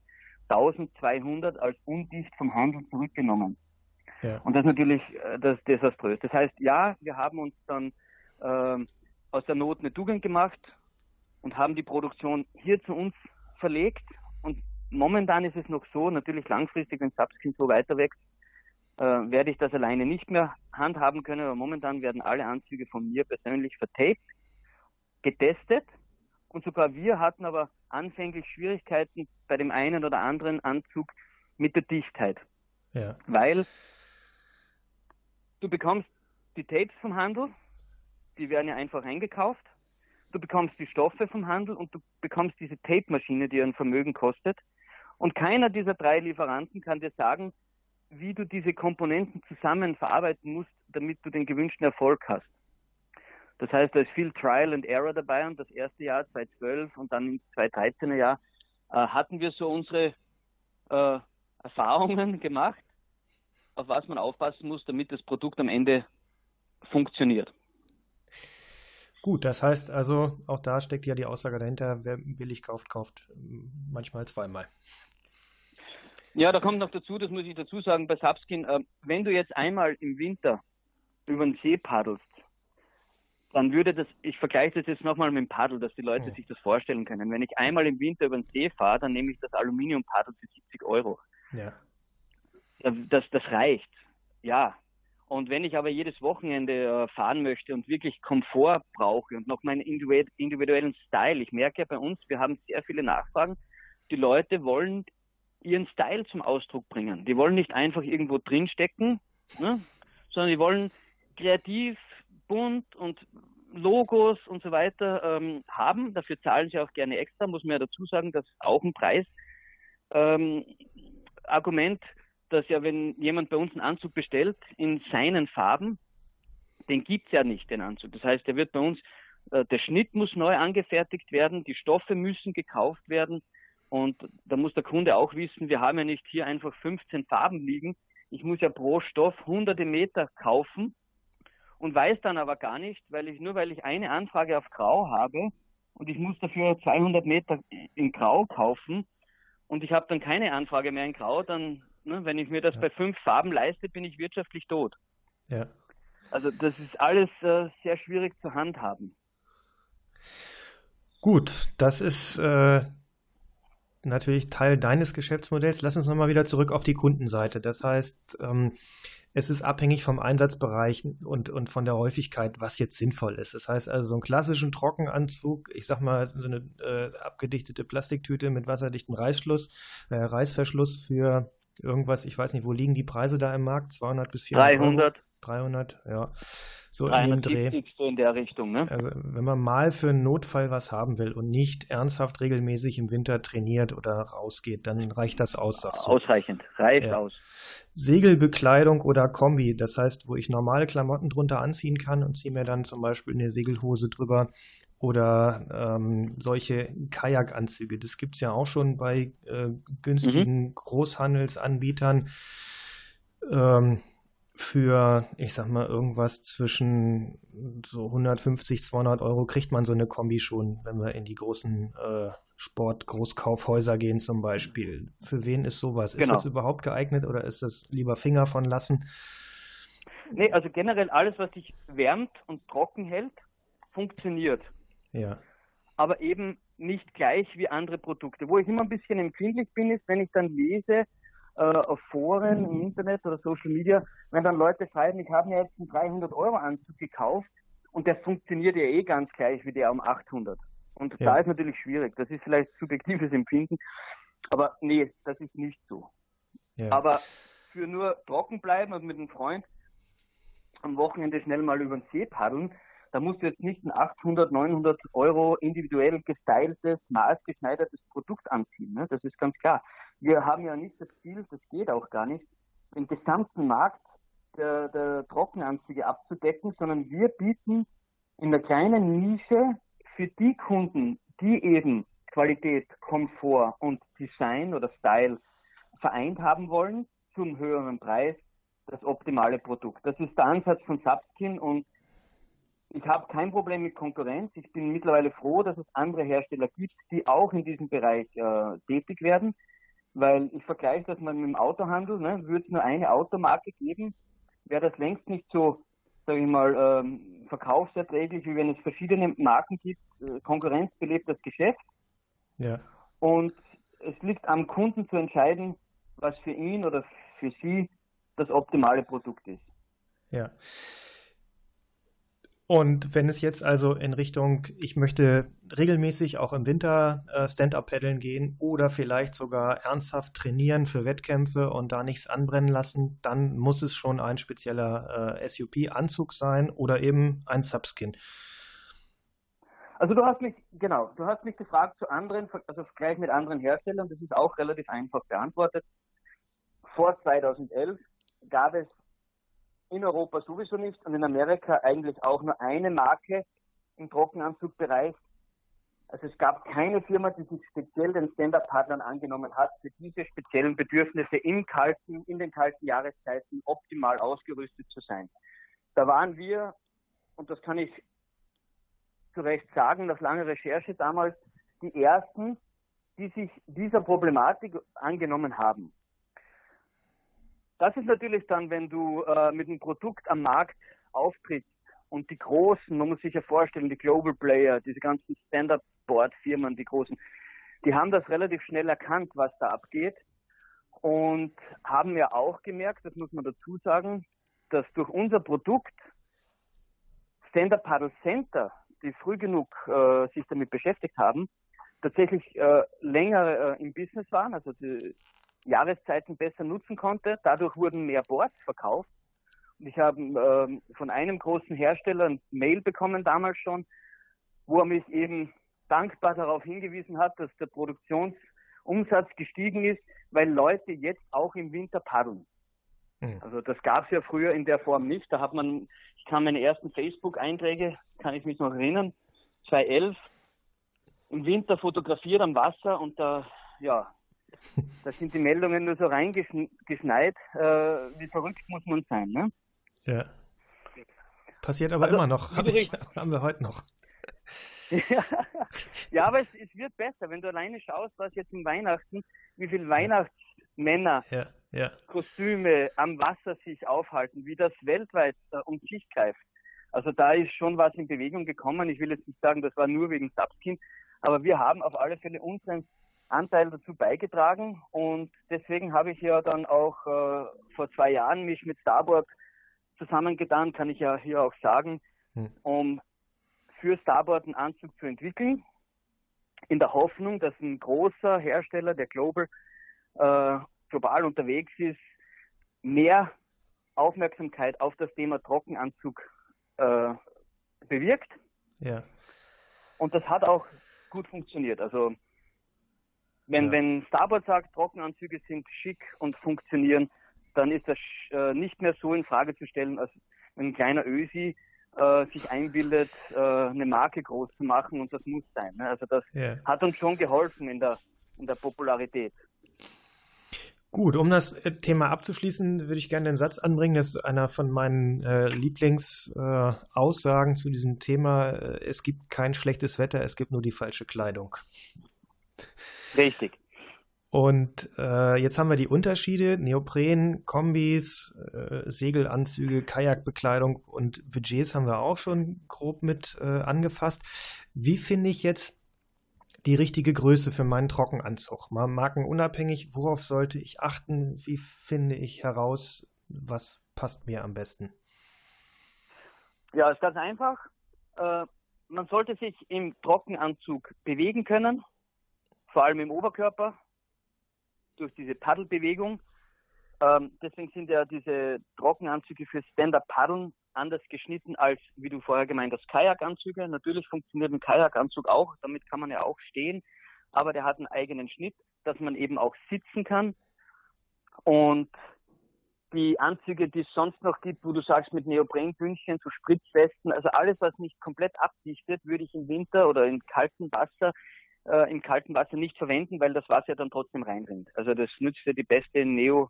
1200 als undicht vom Handel zurückgenommen. Ja. Und das ist natürlich äh, das desaströs. Das heißt, ja, wir haben uns dann äh, aus der Not eine Tugend gemacht und haben die Produktion hier zu uns verlegt. Und momentan ist es noch so, natürlich langfristig, wenn Subskin so weiter wächst, äh, werde ich das alleine nicht mehr handhaben können. Aber momentan werden alle Anzüge von mir persönlich vertaped, getestet. Und sogar wir hatten aber anfänglich Schwierigkeiten bei dem einen oder anderen Anzug mit der Dichtheit. Ja. Weil Du bekommst die Tapes vom Handel, die werden ja einfach eingekauft. Du bekommst die Stoffe vom Handel und du bekommst diese Tape-Maschine, die ein Vermögen kostet. Und keiner dieser drei Lieferanten kann dir sagen, wie du diese Komponenten zusammen verarbeiten musst, damit du den gewünschten Erfolg hast. Das heißt, da ist viel Trial and Error dabei und das erste Jahr, 2012 und dann im 2013er Jahr, äh, hatten wir so unsere äh, Erfahrungen gemacht, auf was man aufpassen muss, damit das Produkt am Ende funktioniert. Gut, das heißt also, auch da steckt ja die Aussage dahinter, wer billig kauft, kauft manchmal zweimal. Ja, da kommt noch dazu, das muss ich dazu sagen, bei Subskin, äh, wenn du jetzt einmal im Winter über den See paddelst, dann würde das, ich vergleiche das jetzt nochmal mit dem Paddel, dass die Leute ja. sich das vorstellen können. Wenn ich einmal im Winter über den See fahre, dann nehme ich das Aluminium-Paddel für 70 Euro. Ja. Das, das reicht. Ja, und wenn ich aber jedes Wochenende äh, fahren möchte und wirklich Komfort brauche und noch meinen individuellen Style, ich merke ja bei uns, wir haben sehr viele Nachfragen, die Leute wollen ihren Style zum Ausdruck bringen. Die wollen nicht einfach irgendwo drinstecken, ne, sondern die wollen kreativ, bunt und Logos und so weiter ähm, haben. Dafür zahlen sie auch gerne extra, muss man ja dazu sagen, das ist auch ein Preis. Ähm, Argument, dass ja, wenn jemand bei uns einen Anzug bestellt in seinen Farben, den gibt es ja nicht, den Anzug. Das heißt, der wird bei uns, äh, der Schnitt muss neu angefertigt werden, die Stoffe müssen gekauft werden und da muss der Kunde auch wissen, wir haben ja nicht hier einfach 15 Farben liegen. Ich muss ja pro Stoff hunderte Meter kaufen und weiß dann aber gar nicht, weil ich nur weil ich eine Anfrage auf Grau habe und ich muss dafür 200 Meter in Grau kaufen und ich habe dann keine Anfrage mehr in Grau, dann Ne? Wenn ich mir das ja. bei fünf Farben leiste, bin ich wirtschaftlich tot. Ja. Also das ist alles äh, sehr schwierig zu handhaben. Gut, das ist äh, natürlich Teil deines Geschäftsmodells. Lass uns nochmal wieder zurück auf die Kundenseite. Das heißt, ähm, es ist abhängig vom Einsatzbereich und, und von der Häufigkeit, was jetzt sinnvoll ist. Das heißt also, so einen klassischen Trockenanzug, ich sag mal, so eine äh, abgedichtete Plastiktüte mit wasserdichtem Reißschluss, äh, Reißverschluss für irgendwas, ich weiß nicht, wo liegen die Preise da im Markt? 200 bis 400 300. Euro? 300, ja. So in dem Dreh. So in der Richtung, ne? Also, wenn man mal für einen Notfall was haben will und nicht ernsthaft regelmäßig im Winter trainiert oder rausgeht, dann reicht das aus. So. Ausreichend, reicht ja. aus. Segelbekleidung oder Kombi, das heißt, wo ich normale Klamotten drunter anziehen kann und ziehe mir dann zum Beispiel eine Segelhose drüber oder ähm, solche Kajakanzüge. Das gibt es ja auch schon bei äh, günstigen mhm. Großhandelsanbietern. Ähm, für, ich sag mal, irgendwas zwischen so 150, 200 Euro kriegt man so eine Kombi schon, wenn wir in die großen äh, Sport-Großkaufhäuser gehen zum Beispiel. Für wen ist sowas? Genau. Ist das überhaupt geeignet oder ist das lieber Finger von lassen? Nee, also generell alles, was sich wärmt und trocken hält, funktioniert. Ja. Aber eben nicht gleich wie andere Produkte. Wo ich immer ein bisschen empfindlich bin, ist, wenn ich dann lese äh, auf Foren im Internet oder Social Media, wenn dann Leute schreiben, ich habe mir jetzt einen 300 Euro Anzug gekauft und der funktioniert ja eh ganz gleich wie der um 800. Und ja. da ist natürlich schwierig. Das ist vielleicht subjektives Empfinden. Aber nee, das ist nicht so. Ja. Aber für nur trocken bleiben und mit einem Freund am Wochenende schnell mal über den See paddeln, da musst du jetzt nicht ein 800, 900 Euro individuell gestyltes, maßgeschneidertes Produkt anziehen. Ne? Das ist ganz klar. Wir haben ja nicht das Ziel, das geht auch gar nicht, den gesamten Markt der, der Trockenanzüge abzudecken, sondern wir bieten in der kleinen Nische für die Kunden, die eben Qualität, Komfort und Design oder Style vereint haben wollen, zum höheren Preis das optimale Produkt. Das ist der Ansatz von Subskin und ich habe kein Problem mit Konkurrenz. Ich bin mittlerweile froh, dass es andere Hersteller gibt, die auch in diesem Bereich äh, tätig werden, weil ich vergleiche das mal mit dem Autohandel. Ne? Würde es nur eine Automarke geben, wäre das längst nicht so, sage ich mal, ähm, verkaufserträglich, wie wenn es verschiedene Marken gibt. Äh, Konkurrenz belebt das Geschäft. Ja. Und es liegt am Kunden zu entscheiden, was für ihn oder für sie das optimale Produkt ist. Ja. Und wenn es jetzt also in Richtung, ich möchte regelmäßig auch im Winter äh, Stand-up-Paddeln gehen oder vielleicht sogar ernsthaft trainieren für Wettkämpfe und da nichts anbrennen lassen, dann muss es schon ein spezieller äh, SUP-Anzug sein oder eben ein Subskin. Also du hast mich, genau, du hast mich gefragt zu anderen, also gleich mit anderen Herstellern, das ist auch relativ einfach beantwortet. Vor 2011 gab es in Europa sowieso nicht und in Amerika eigentlich auch nur eine Marke im Trockenanzugbereich. Also es gab keine Firma, die sich speziell den Stand-Up-Partnern angenommen hat, für diese speziellen Bedürfnisse im kalten, in den kalten Jahreszeiten optimal ausgerüstet zu sein. Da waren wir, und das kann ich zu Recht sagen, nach langer Recherche damals, die ersten, die sich dieser Problematik angenommen haben. Das ist natürlich dann, wenn du äh, mit einem Produkt am Markt auftrittst und die großen, man muss sich ja vorstellen, die Global Player, diese ganzen Stand-Up-Board-Firmen, die großen, die haben das relativ schnell erkannt, was da abgeht und haben ja auch gemerkt, das muss man dazu sagen, dass durch unser Produkt Stand-Up Paddle Center, die früh genug äh, sich damit beschäftigt haben, tatsächlich äh, länger äh, im Business waren, also die Jahreszeiten besser nutzen konnte. Dadurch wurden mehr Boards verkauft. Und ich habe ähm, von einem großen Hersteller ein Mail bekommen damals schon, wo er mich eben dankbar darauf hingewiesen hat, dass der Produktionsumsatz gestiegen ist, weil Leute jetzt auch im Winter paddeln. Mhm. Also das gab es ja früher in der Form nicht. Da hat man, ich kann meine ersten Facebook-Einträge, kann ich mich noch erinnern, 2011 im Winter fotografiert am Wasser und da, ja, da sind die Meldungen nur so reingeschneit. Äh, wie verrückt muss man sein, ne? Ja. Passiert aber also, immer noch. Hab ich, haben wir heute noch. ja, aber es, es, wird besser, wenn du alleine schaust, was jetzt im Weihnachten, wie viele Weihnachtsmänner, ja, ja. Kostüme am Wasser sich aufhalten, wie das weltweit äh, um sich greift. Also da ist schon was in Bewegung gekommen. Ich will jetzt nicht sagen, das war nur wegen Subskin, aber wir haben auf alle Fälle unseren Anteil dazu beigetragen und deswegen habe ich ja dann auch äh, vor zwei Jahren mich mit Starboard zusammengetan, kann ich ja hier auch sagen, hm. um für Starboard einen Anzug zu entwickeln, in der Hoffnung, dass ein großer Hersteller, der Global, äh, global unterwegs ist, mehr Aufmerksamkeit auf das Thema Trockenanzug äh, bewirkt. Ja. Und das hat auch gut funktioniert. Also wenn, ja. wenn Starboard sagt, Trockenanzüge sind schick und funktionieren, dann ist das äh, nicht mehr so in Frage zu stellen, als wenn ein kleiner Ösi äh, sich einbildet, äh, eine Marke groß zu machen und das muss sein. Ne? Also das ja. hat uns schon geholfen in der, in der Popularität. Gut, um das äh, Thema abzuschließen, würde ich gerne den Satz anbringen, das ist einer von meinen äh, Lieblingsaussagen äh, zu diesem Thema. Äh, es gibt kein schlechtes Wetter, es gibt nur die falsche Kleidung. Richtig. Und äh, jetzt haben wir die Unterschiede, Neopren, Kombis, äh, Segelanzüge, Kajakbekleidung und Budgets haben wir auch schon grob mit angefasst. Wie finde ich jetzt die richtige Größe für meinen Trockenanzug? Mal markenunabhängig, worauf sollte ich achten? Wie finde ich heraus, was passt mir am besten? Ja, ist ganz einfach. Äh, man sollte sich im Trockenanzug bewegen können, vor allem im Oberkörper, durch diese Paddelbewegung. Ähm, deswegen sind ja diese Trockenanzüge für Stand-Up-Paddeln anders geschnitten als, wie du vorher gemeint hast, Kajakanzüge. Natürlich funktioniert ein Kajakanzug auch, damit kann man ja auch stehen, aber der hat einen eigenen Schnitt, dass man eben auch sitzen kann. Und die Anzüge, die es sonst noch gibt, wo du sagst mit Neoprenbündchen, so Spritzwesten, also alles, was nicht komplett abdichtet, würde ich im Winter oder in kaltem Wasser, äh, im kalten Wasser nicht verwenden, weil das Wasser dann trotzdem reinrinnt. Also das nützt ja die beste Neo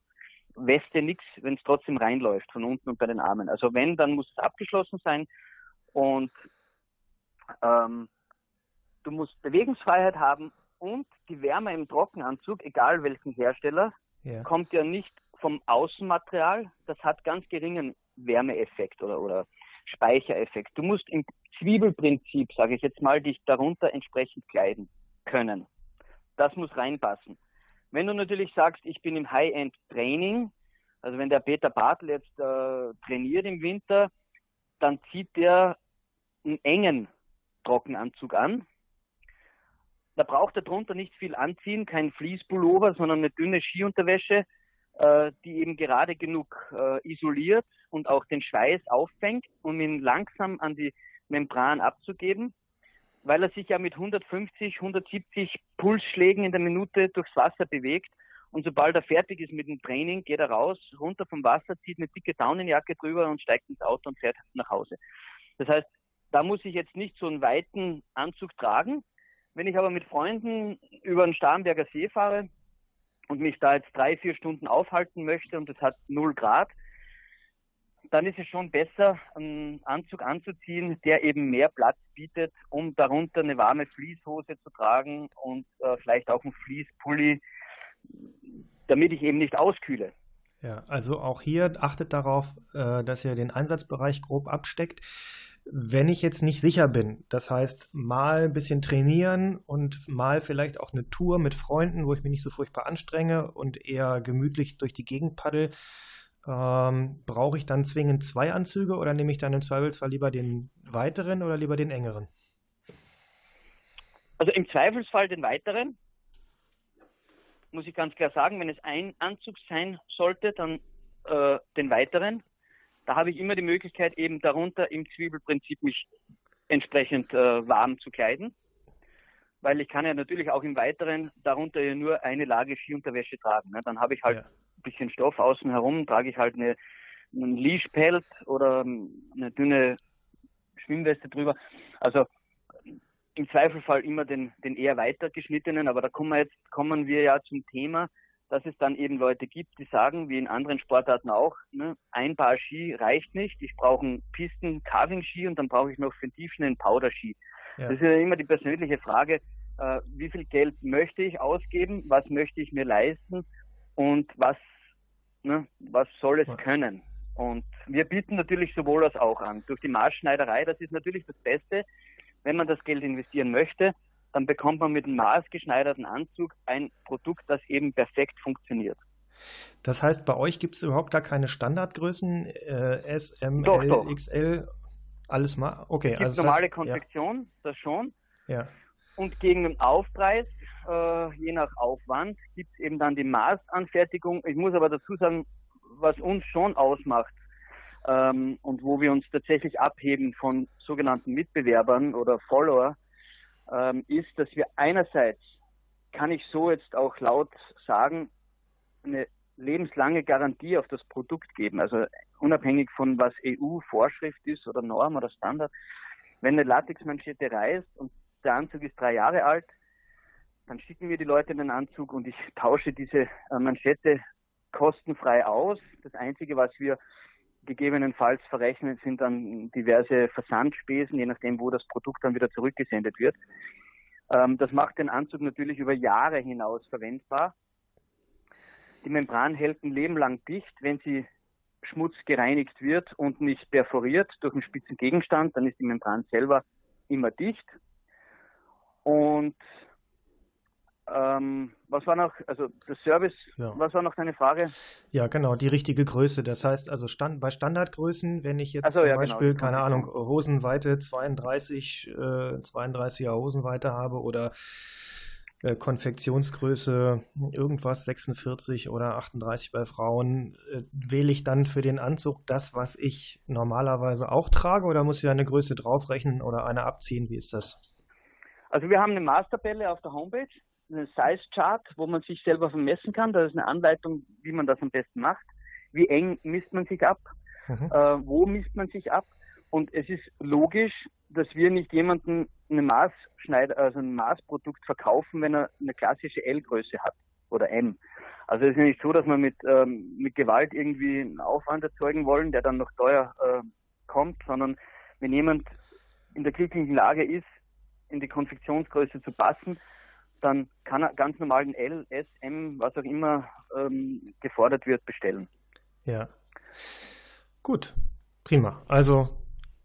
Weste nichts, wenn es trotzdem reinläuft von unten und bei den Armen. Also wenn, dann muss es abgeschlossen sein und ähm, du musst Bewegungsfreiheit haben und die Wärme im Trockenanzug, egal welchen Hersteller, ja. kommt ja nicht vom Außenmaterial. Das hat ganz geringen Wärmeeffekt oder, oder Speichereffekt. Du musst im Zwiebelprinzip, sage ich jetzt mal, dich darunter entsprechend kleiden können. Das muss reinpassen. Wenn du natürlich sagst, ich bin im High-End-Training, also wenn der Peter Bartel jetzt äh, trainiert im Winter, dann zieht der einen engen Trockenanzug an. Da braucht er drunter nicht viel anziehen, kein Fließpullover, sondern eine dünne Skiunterwäsche, äh, die eben gerade genug äh, isoliert und auch den Schweiß auffängt, um ihn langsam an die Membran abzugeben weil er sich ja mit 150, 170 Pulsschlägen in der Minute durchs Wasser bewegt Und sobald er fertig ist mit dem Training, geht er raus, runter vom Wasser, zieht eine dicke Daunenjacke drüber und steigt ins Auto und fährt nach Hause. Das heißt, da muss ich jetzt nicht so einen weiten Anzug tragen. Wenn ich aber mit Freunden über den Starnberger See fahre und mich da jetzt drei, vier Stunden aufhalten möchte und es hat null Grad, dann ist es schon besser, einen Anzug anzuziehen, der eben mehr Platz bietet, um darunter eine warme Fließhose zu tragen und äh, vielleicht auch einen Fließpulli, damit ich eben nicht auskühle. Ja, also auch hier achtet darauf, äh, dass ihr den Einsatzbereich grob absteckt. Wenn ich jetzt nicht sicher bin, das heißt mal ein bisschen trainieren und mal vielleicht auch eine Tour mit Freunden, wo ich mich nicht so furchtbar anstrenge und eher gemütlich durch die Gegend paddel, ähm, brauche ich dann zwingend zwei Anzüge oder nehme ich dann im Zweifelsfall lieber den weiteren oder lieber den engeren? Also im Zweifelsfall den weiteren, muss ich ganz klar sagen, wenn es ein Anzug sein sollte, dann äh, den weiteren. Da habe ich immer die Möglichkeit, eben darunter im Zwiebelprinzip mich entsprechend äh, warm zu kleiden. Weil ich kann ja natürlich auch im Weiteren darunter ja nur eine Lage Skiunterwäsche tragen. Ne? Dann habe ich halt ja bisschen Stoff außen herum, trage ich halt eine, einen Leashpelt oder eine dünne Schwimmweste drüber. Also im Zweifelfall immer den, den eher weiter geschnittenen, aber da kommen wir jetzt, kommen wir ja zum Thema, dass es dann eben Leute gibt, die sagen, wie in anderen Sportarten auch, ne, ein Paar Ski reicht nicht, ich brauche einen Pisten-Carving-Ski und dann brauche ich noch für den Tiefen einen Powder-Ski. Ja. Das ist ja immer die persönliche Frage, äh, wie viel Geld möchte ich ausgeben, was möchte ich mir leisten und was Ne? Was soll es können? Und wir bieten natürlich sowohl als auch an. Durch die Maßschneiderei, das ist natürlich das Beste. Wenn man das Geld investieren möchte, dann bekommt man mit einem maßgeschneiderten Anzug ein Produkt, das eben perfekt funktioniert. Das heißt, bei euch gibt es überhaupt gar keine Standardgrößen, äh, S, M, doch, L, doch. XL, alles mal? Okay. Es gibt also normale heißt, Konfektion, ja. das schon. Ja. Und gegen den Aufpreis äh, je nach Aufwand gibt es eben dann die Maßanfertigung. Ich muss aber dazu sagen, was uns schon ausmacht ähm, und wo wir uns tatsächlich abheben von sogenannten Mitbewerbern oder Follower, ähm, ist, dass wir einerseits, kann ich so jetzt auch laut sagen, eine lebenslange Garantie auf das Produkt geben. Also unabhängig von was EU-Vorschrift ist oder Norm oder Standard. Wenn eine Latexmanschette reißt und der Anzug ist drei Jahre alt, dann schicken wir die Leute in den Anzug und ich tausche diese äh, Manschette kostenfrei aus. Das Einzige, was wir gegebenenfalls verrechnen, sind dann diverse Versandspesen, je nachdem, wo das Produkt dann wieder zurückgesendet wird. Ähm, das macht den Anzug natürlich über Jahre hinaus verwendbar. Die Membran hält ein Leben lang dicht, wenn sie Schmutz gereinigt wird und nicht perforiert durch einen spitzen Gegenstand, dann ist die Membran selber immer dicht. Und ähm, was war noch, also das Service, ja. was war noch deine Frage? Ja, genau, die richtige Größe. Das heißt also Stand, bei Standardgrößen, wenn ich jetzt so, zum ja, genau, Beispiel, genau. keine Ahnung, Hosenweite 32, äh, 32er Hosenweite habe oder äh, Konfektionsgröße irgendwas 46 oder 38 bei Frauen, äh, wähle ich dann für den Anzug das, was ich normalerweise auch trage oder muss ich da eine Größe draufrechnen oder eine abziehen? Wie ist das? Also wir haben eine Maßtabelle auf der Homepage eine Size Chart, wo man sich selber vermessen kann. Das ist eine Anleitung, wie man das am besten macht. Wie eng misst man sich ab? Mhm. Äh, wo misst man sich ab? Und es ist logisch, dass wir nicht jemanden eine Maßschneider, also ein Maßprodukt verkaufen, wenn er eine klassische L-Größe hat oder M. Also es ist ja nicht so, dass wir mit, ähm, mit Gewalt irgendwie einen Aufwand erzeugen wollen, der dann noch teuer äh, kommt, sondern wenn jemand in der glücklichen Lage ist, in die Konfektionsgröße zu passen, dann kann er ganz normal ein L, S, M, was auch immer ähm, gefordert wird, bestellen. Ja. Gut, prima. Also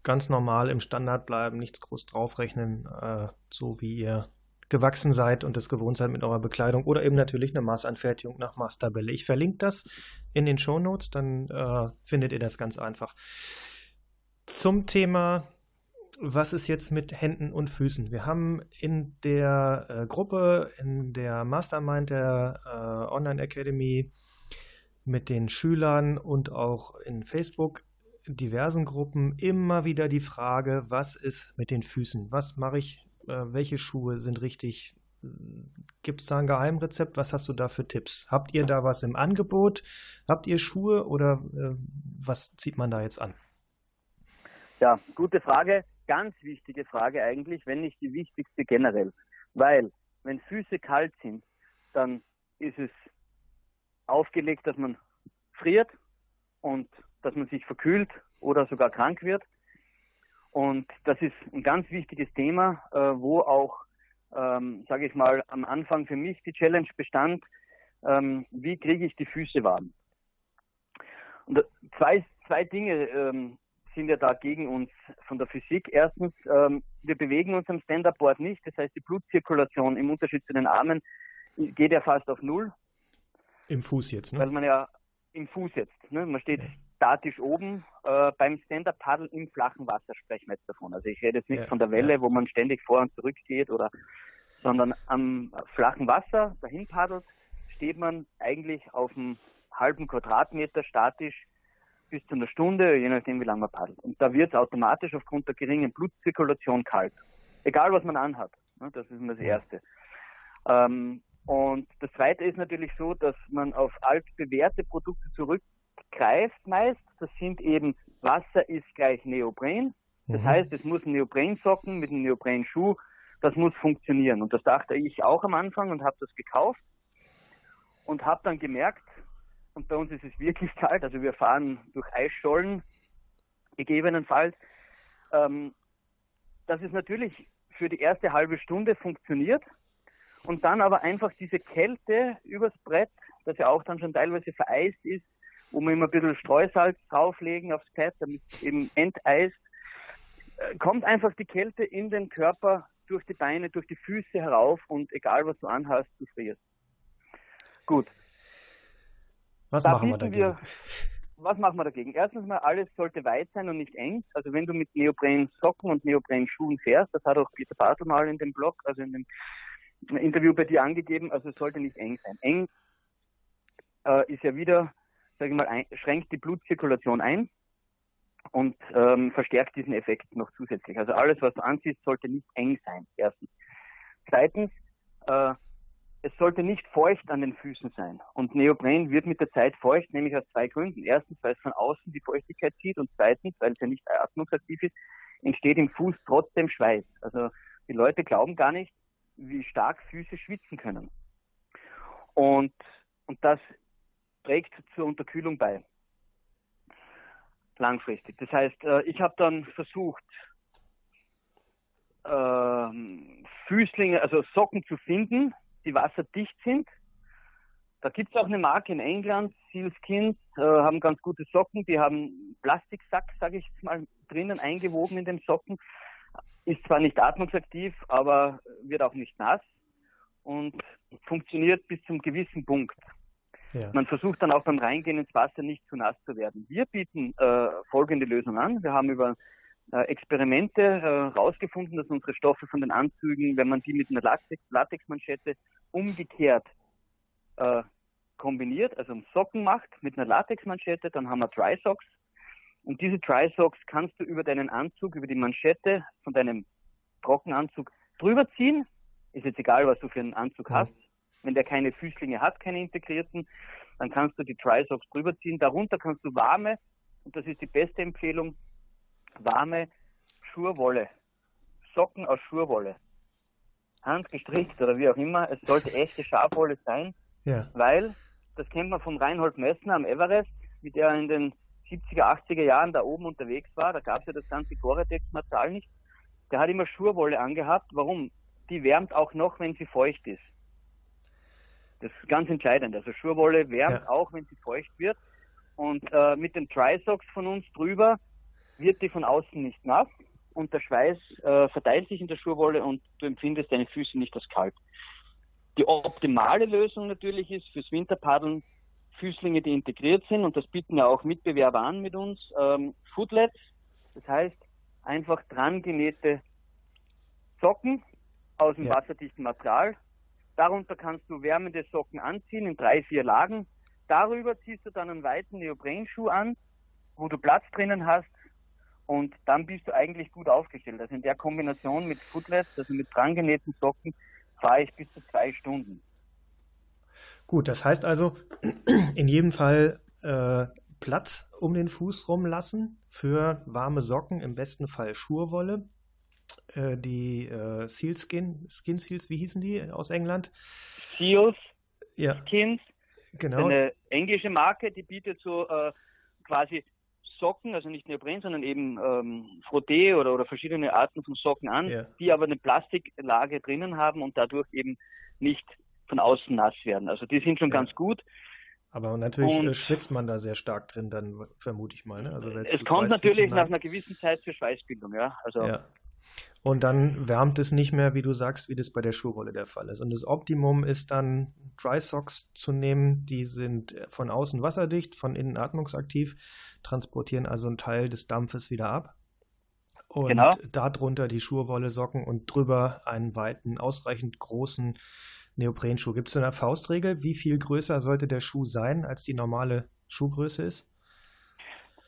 ganz normal im Standard bleiben, nichts groß draufrechnen, äh, so wie ihr gewachsen seid und es gewohnt seid mit eurer Bekleidung oder eben natürlich eine Maßanfertigung nach Maßtabelle. Ich verlinke das in den Show Notes, dann äh, findet ihr das ganz einfach. Zum Thema was ist jetzt mit Händen und Füßen? Wir haben in der äh, Gruppe, in der Mastermind der äh, Online Academy mit den Schülern und auch in Facebook diversen Gruppen immer wieder die Frage, was ist mit den Füßen? Was mache ich? Äh, welche Schuhe sind richtig? Gibt es da ein Geheimrezept? Was hast du da für Tipps? Habt ihr da was im Angebot? Habt ihr Schuhe oder äh, was zieht man da jetzt an? Ja, gute Frage. Ganz wichtige Frage eigentlich, wenn nicht die wichtigste generell. Weil, wenn Füße kalt sind, dann ist es aufgelegt, dass man friert und dass man sich verkühlt oder sogar krank wird. Und das ist ein ganz wichtiges Thema, äh, wo auch, ähm, sage ich mal, am Anfang für mich die Challenge bestand, ähm, wie kriege ich die Füße warm. Und zwei, zwei Dinge ähm, sind ja da gegen uns von der Physik. Erstens, ähm, wir bewegen uns am Stand-Up-Board nicht, das heißt die Blutzirkulation im Unterschied zu den Armen geht ja fast auf Null. Im Fuß jetzt, ne? Weil man ja im Fuß jetzt, ne? man steht statisch oben. Äh, beim Stand-Up-Paddle im flachen Wasser sprechen wir jetzt davon. Also ich rede jetzt nicht ja, von der Welle, ja. wo man ständig vor und zurück geht, oder, sondern am flachen Wasser dahin paddelt, steht man eigentlich auf einem halben Quadratmeter statisch bis zu einer Stunde, je nachdem wie lange man paddelt. Und da wird es automatisch aufgrund der geringen Blutzirkulation kalt. Egal was man anhat. Ne? Das ist immer das Erste. Ähm, und das Zweite ist natürlich so, dass man auf altbewährte Produkte zurückgreift meist. Das sind eben Wasser ist gleich Neopren. Das mhm. heißt, es muss ein Neoprensocken mit einem Neoprenschuh, das muss funktionieren. Und das dachte ich auch am Anfang und habe das gekauft und habe dann gemerkt, und bei uns ist es wirklich kalt, also wir fahren durch Eisschollen gegebenenfalls, ähm, dass es natürlich für die erste halbe Stunde funktioniert, und dann aber einfach diese Kälte übers Brett, das ja auch dann schon teilweise vereist ist, wo wir immer ein bisschen Streusalz drauflegen aufs Pad, damit es eben enteist, äh, kommt einfach die Kälte in den Körper durch die Beine, durch die Füße herauf und egal was du anhast, du frierst. Gut. Was da machen wir dagegen? Wir, was machen wir dagegen? Erstens mal, alles sollte weit sein und nicht eng. Also wenn du mit Neopren-Socken und Neopren-Schuhen fährst, das hat auch Peter Bartel mal in dem Blog, also in dem Interview bei dir angegeben, also es sollte nicht eng sein. Eng äh, ist ja wieder, sage ich mal, ein, schränkt die Blutzirkulation ein und ähm, verstärkt diesen Effekt noch zusätzlich. Also alles, was du anziehst, sollte nicht eng sein, erstens. Zweitens, äh, es sollte nicht feucht an den Füßen sein. Und Neopren wird mit der Zeit feucht, nämlich aus zwei Gründen. Erstens, weil es von außen die Feuchtigkeit zieht und zweitens, weil es ja nicht atmungsaktiv ist, entsteht im Fuß trotzdem Schweiß. Also die Leute glauben gar nicht, wie stark Füße schwitzen können. Und, und das trägt zur Unterkühlung bei. Langfristig. Das heißt, äh, ich habe dann versucht, ähm, Füßlinge, also Socken zu finden, die wasserdicht sind. Da gibt es auch eine Marke in England, Sealskins, äh, haben ganz gute Socken, die haben Plastiksack, sage ich mal, drinnen eingewoben in den Socken ist zwar nicht atmungsaktiv, aber wird auch nicht nass und funktioniert bis zum gewissen Punkt. Ja. Man versucht dann auch beim Reingehen ins Wasser nicht zu nass zu werden. Wir bieten äh, folgende Lösung an. Wir haben über Experimente herausgefunden, äh, dass unsere Stoffe von den Anzügen, wenn man die mit einer Latex Latexmanschette umgekehrt äh, kombiniert, also Socken macht mit einer Latexmanschette, dann haben wir Dry Socks, und diese Dry Socks kannst du über deinen Anzug, über die Manschette von deinem Trockenanzug drüber ziehen. Ist jetzt egal, was du für einen Anzug mhm. hast. Wenn der keine Füßlinge hat, keine integrierten, dann kannst du die Dry Socks drüber ziehen. Darunter kannst du warme, und das ist die beste Empfehlung, warme Schurwolle. Socken aus Schurwolle. Handgestrickt oder wie auch immer. Es sollte echte Schafwolle sein, ja. weil, das kennt man von Reinhold Messner am Everest, wie der in den 70er, 80er Jahren da oben unterwegs war, da gab es ja das ganze Gore-Tex-Material nicht, der hat immer Schurwolle angehabt. Warum? Die wärmt auch noch, wenn sie feucht ist. Das ist ganz entscheidend. Also Schurwolle wärmt ja. auch, wenn sie feucht wird. Und äh, mit den Tri-Socks von uns drüber wird die von außen nicht nass und der Schweiß äh, verteilt sich in der Schurwolle und du empfindest deine Füße nicht als kalt. Die optimale Lösung natürlich ist fürs Winterpaddeln Füßlinge, die integriert sind, und das bieten ja auch Mitbewerber an mit uns, ähm, Footlets, das heißt einfach dran genähte Socken aus dem ja. wasserdichten Material. Darunter kannst du wärmende Socken anziehen in drei, vier Lagen. Darüber ziehst du dann einen weiten Neoprenschuh an, wo du Platz drinnen hast und dann bist du eigentlich gut aufgestellt. Also in der Kombination mit Footlets, also mit dran genähten Socken, fahre ich bis zu zwei Stunden. Gut, das heißt also, in jedem Fall äh, Platz um den Fuß rumlassen für warme Socken, im besten Fall Schurwolle. Äh, die äh, Sealskin, Skin Seals, wie hießen die aus England? Seals, ja. Skins, genau. eine englische Marke, die bietet so äh, quasi Socken, also nicht Neopren, sondern eben ähm, Frotté oder, oder verschiedene Arten von Socken an, Ja. die aber eine Plastiklage drinnen haben und dadurch eben nicht von außen nass werden. Also die sind schon Ja. ganz gut. Aber natürlich Und- äh, schwitzt man da sehr stark drin, dann vermute ich mal. Ne? Also Es kommt natürlich nach einer gewissen Zeit zur Schweißbildung, ja. Also Ja. Und dann wärmt es nicht mehr, wie du sagst, wie das bei der Schuhwolle der Fall ist. Und das Optimum ist dann, Dry Socks zu nehmen. Die sind von außen wasserdicht, von innen atmungsaktiv, transportieren also einen Teil des Dampfes wieder ab. Und Genau. darunter die Schurwolle Socken und drüber einen weiten, ausreichend großen Neoprenschuh. Gibt es eine Faustregel? Wie viel größer sollte der Schuh sein, als die normale Schuhgröße ist?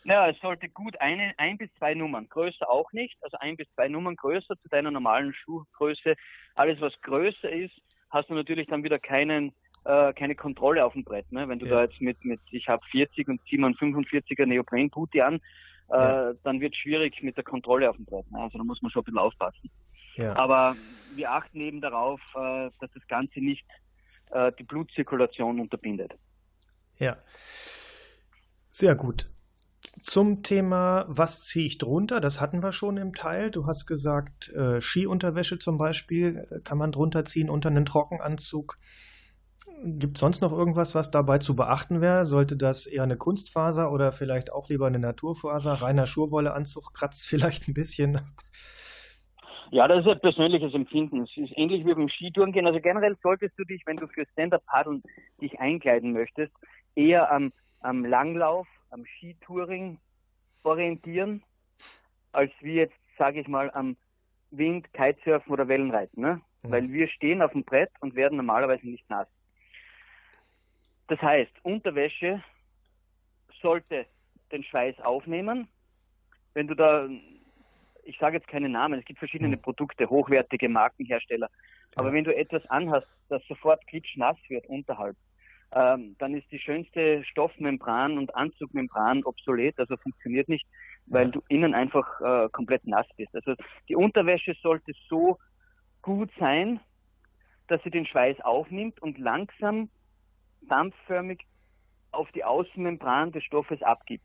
Ja, es sollte gut eine, ein bis zwei Nummern, größer auch nicht, also ein bis zwei Nummern größer zu deiner normalen Schuhgröße. Alles, was größer ist, hast du natürlich dann wieder keinen, äh, keine Kontrolle auf dem Brett. Ne? Wenn du Ja. da jetzt mit, mit ich habe 40 und ziehe mal einen 45er Neopren-Booty an, äh, Ja. dann wird es schwierig mit der Kontrolle auf dem Brett. Ne? Also da muss man schon ein bisschen aufpassen. Ja. Aber wir achten eben darauf, äh, dass das Ganze nicht äh, die Blutzirkulation unterbindet. Ja. Sehr gut. Zum Thema, was ziehe ich drunter? Das hatten wir schon im Teil. Du hast gesagt, äh, Skiunterwäsche zum Beispiel äh, kann man drunter ziehen unter einen Trockenanzug. Gibt es sonst noch irgendwas, was dabei zu beachten wäre? Sollte das eher eine Kunstfaser oder vielleicht auch lieber eine Naturfaser? Reiner Schurwolleanzug kratzt vielleicht ein bisschen. Ja, das ist ein persönliches Empfinden. Es ist ähnlich wie beim Skitouren gehen. Also generell solltest du dich, wenn du für Stand-Up-Paddeln dich einkleiden möchtest, eher am, am Langlauf, am Skitouring orientieren, als wie jetzt, sage ich mal, am Wind, Kitesurfen oder Wellenreiten. Ne? Mhm. Weil wir stehen auf dem Brett und werden normalerweise nicht nass. Das heißt, Unterwäsche sollte den Schweiß aufnehmen. Wenn du da, ich sage jetzt keine Namen, es gibt verschiedene Mhm. Produkte, hochwertige Markenhersteller. Aber Ja. wenn du etwas anhast, das sofort klitschnass wird unterhalb, ähm, dann ist die schönste Stoffmembran und Anzugmembran obsolet, also funktioniert nicht, weil du innen einfach äh, komplett nass bist. Also die Unterwäsche sollte so gut sein, dass sie den Schweiß aufnimmt und langsam dampfförmig auf die Außenmembran des Stoffes abgibt.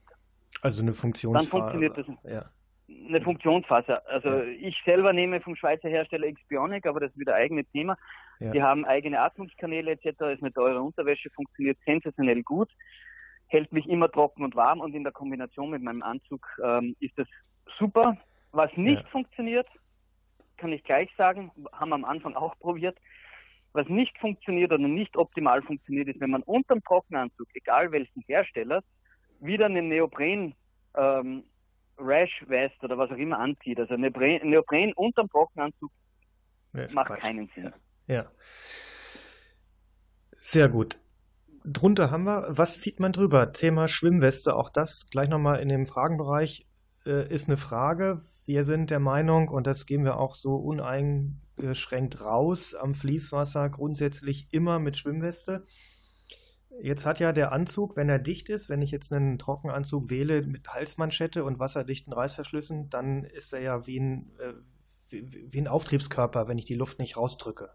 Also eine Funktionsfaser. funktioniert das. Ja. Eine Funktionsfaser. Also Ja. ich selber nehme vom Schweizer Hersteller Xbionic, aber das ist wieder ein eigenes Thema. Ja. Die haben eigene Atmungskanäle etc. Ist eine teure Unterwäsche, funktioniert sensationell gut, hält mich immer trocken und warm und in der Kombination mit meinem Anzug ähm, ist das super. Was nicht Ja. funktioniert, kann ich gleich sagen, haben wir am Anfang auch probiert. Was nicht funktioniert oder nicht optimal funktioniert, ist, wenn man unterm Trockenanzug, egal welchen Hersteller, wieder einen Neopren ähm, Rash Vest oder was auch immer anzieht. Also Neopren, Neopren unterm Trockenanzug macht Quatsch. keinen Sinn. Ja. Sehr gut. Drunter haben wir, was zieht man drüber? Thema Schwimmweste, auch das gleich nochmal in dem Fragenbereich äh, ist eine Frage. Wir sind der Meinung, und das geben wir auch so uneingeschränkt raus, am Fließwasser grundsätzlich immer mit Schwimmweste. Jetzt hat ja der Anzug, wenn er dicht ist, wenn ich jetzt einen Trockenanzug wähle mit Halsmanschette und wasserdichten Reißverschlüssen, dann ist er ja wie ein, äh, wie, wie ein Auftriebskörper, wenn ich die Luft nicht rausdrücke.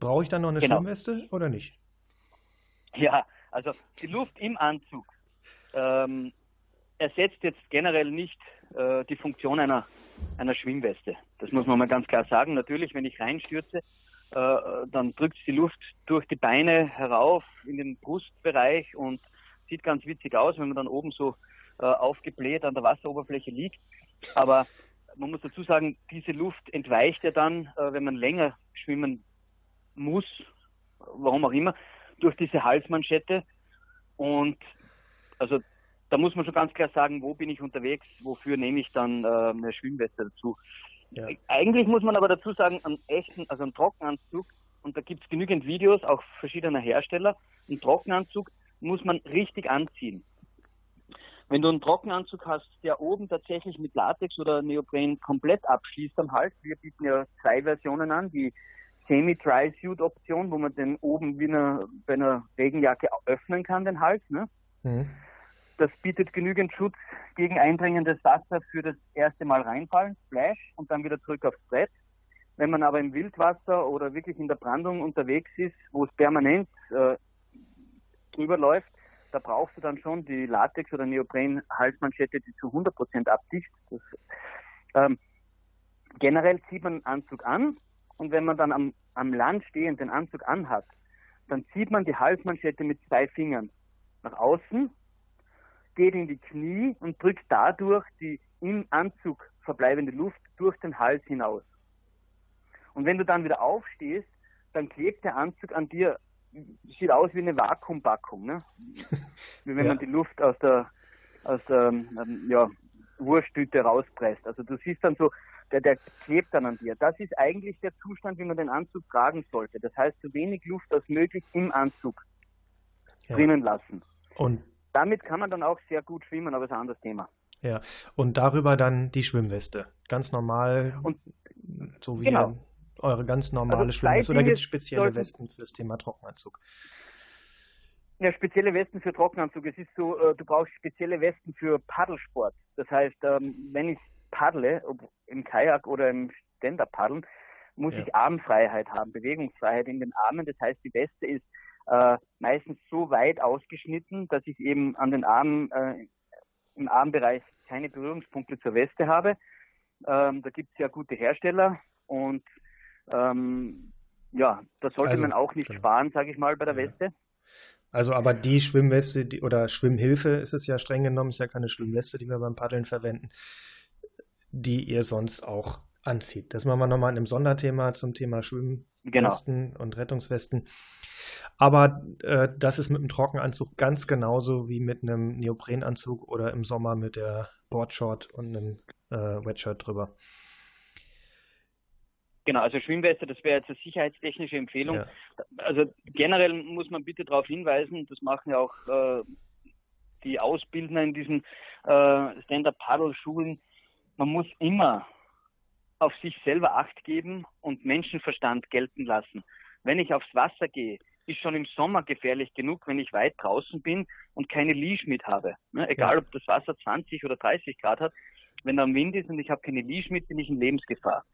Brauche ich dann noch eine Genau. Schwimmweste oder nicht? Ja, also die Luft im Anzug ähm, ersetzt jetzt generell nicht äh, die Funktion einer, einer Schwimmweste. Das muss man mal ganz klar sagen. Natürlich, wenn ich reinstürze, äh, dann drückt die Luft durch die Beine herauf in den Brustbereich und sieht ganz witzig aus, wenn man dann oben so äh, aufgebläht an der Wasseroberfläche liegt. Aber man muss dazu sagen, diese Luft entweicht ja dann, äh, wenn man länger schwimmen muss, warum auch immer, durch diese Halsmanschette. Und also da muss man schon ganz klar sagen, wo bin ich unterwegs, wofür nehme ich dann äh, eine Schwimmweste dazu. Ja. Eigentlich muss man aber dazu sagen, einen echten, also einen Trockenanzug, und da gibt es genügend Videos, auch verschiedener Hersteller, einen Trockenanzug muss man richtig anziehen. Wenn du einen Trockenanzug hast, der oben tatsächlich mit Latex oder Neopren komplett abschließt am Hals, wir bieten ja zwei Versionen an, die Semi-Dry-Suit-Option, wo man den oben wie eine, bei einer Regenjacke öffnen kann, den Hals. Ne? Mhm. Das bietet genügend Schutz gegen eindringendes Wasser für das erste Mal reinfallen, Splash, und dann wieder zurück aufs Brett. Wenn man aber im Wildwasser oder wirklich in der Brandung unterwegs ist, wo es permanent äh, drüber läuft, da brauchst du dann schon die Latex- oder Neopren-Halsmanschette, die zu 100% abdicht. Das, ähm, generell zieht man einen Anzug an und wenn man dann am, am Land stehend den Anzug anhat, dann zieht man die Halsmanschette mit zwei Fingern nach außen, geht in die Knie und drückt dadurch die im Anzug verbleibende Luft durch den Hals hinaus. Und wenn du dann wieder aufstehst, dann klebt der Anzug an dir, sieht aus wie eine Vakuumpackung, ne? wie wenn ja. man die Luft aus der, aus der ähm, ja, Wursttüte rauspresst. Also du siehst dann so, der, der klebt dann an dir. Das ist eigentlich der Zustand, wie man den Anzug tragen sollte. Das heißt, so wenig Luft als möglich im Anzug ja. drinnen lassen. Und damit kann man dann auch sehr gut schwimmen, aber ist ein anderes Thema. Ja, und darüber dann die Schwimmweste. Ganz normal, und, so wie genau. Eure ganz normale also Schwimmweste. Oder gibt es spezielle Westen für das Thema Trockenanzug? Ja, spezielle Westen für Trockenanzug. Es ist so, äh, du brauchst spezielle Westen für Paddelsport. Das heißt, ähm, wenn ich paddle, ob im Kajak oder im Stand-Up-Paddeln, muss ja. ich Armfreiheit haben, Bewegungsfreiheit in den Armen. Das heißt, die Weste ist äh, meistens so weit ausgeschnitten, dass ich eben an den Armen, äh, im Armbereich keine Berührungspunkte zur Weste habe. Ähm, da gibt es ja gute Hersteller und ähm, ja, da sollte also, man auch nicht genau. sparen, sage ich mal, bei der. Weste. Also aber die Schwimmweste die, oder Schwimmhilfe ist es ja streng genommen, ist ja keine Schwimmweste, die wir beim Paddeln verwenden, die ihr sonst auch anzieht. Das machen wir nochmal in einem Sonderthema zum Thema Schwimmwesten genau. und Rettungswesten. Aber äh, das ist mit einem Trockenanzug ganz genauso wie mit einem Neoprenanzug oder im Sommer mit der Boardshort und einem äh, Wetshirt drüber. Genau, also Schwimmweste, das wäre jetzt eine sicherheitstechnische Empfehlung. Ja. Also generell muss man bitte darauf hinweisen, das machen ja auch äh, die Ausbildner in diesen äh, Stand-Up-Paddle-Schulen, man muss immer auf sich selber Acht geben und Menschenverstand gelten lassen. Wenn ich aufs Wasser gehe, ist schon im Sommer gefährlich genug, wenn ich weit draußen bin und keine Leash mit habe. Ne? Egal, ja. ob das Wasser 20 oder 30 Grad hat, wenn da ein Wind ist und ich habe keine Leash mit, bin ich in Lebensgefahr.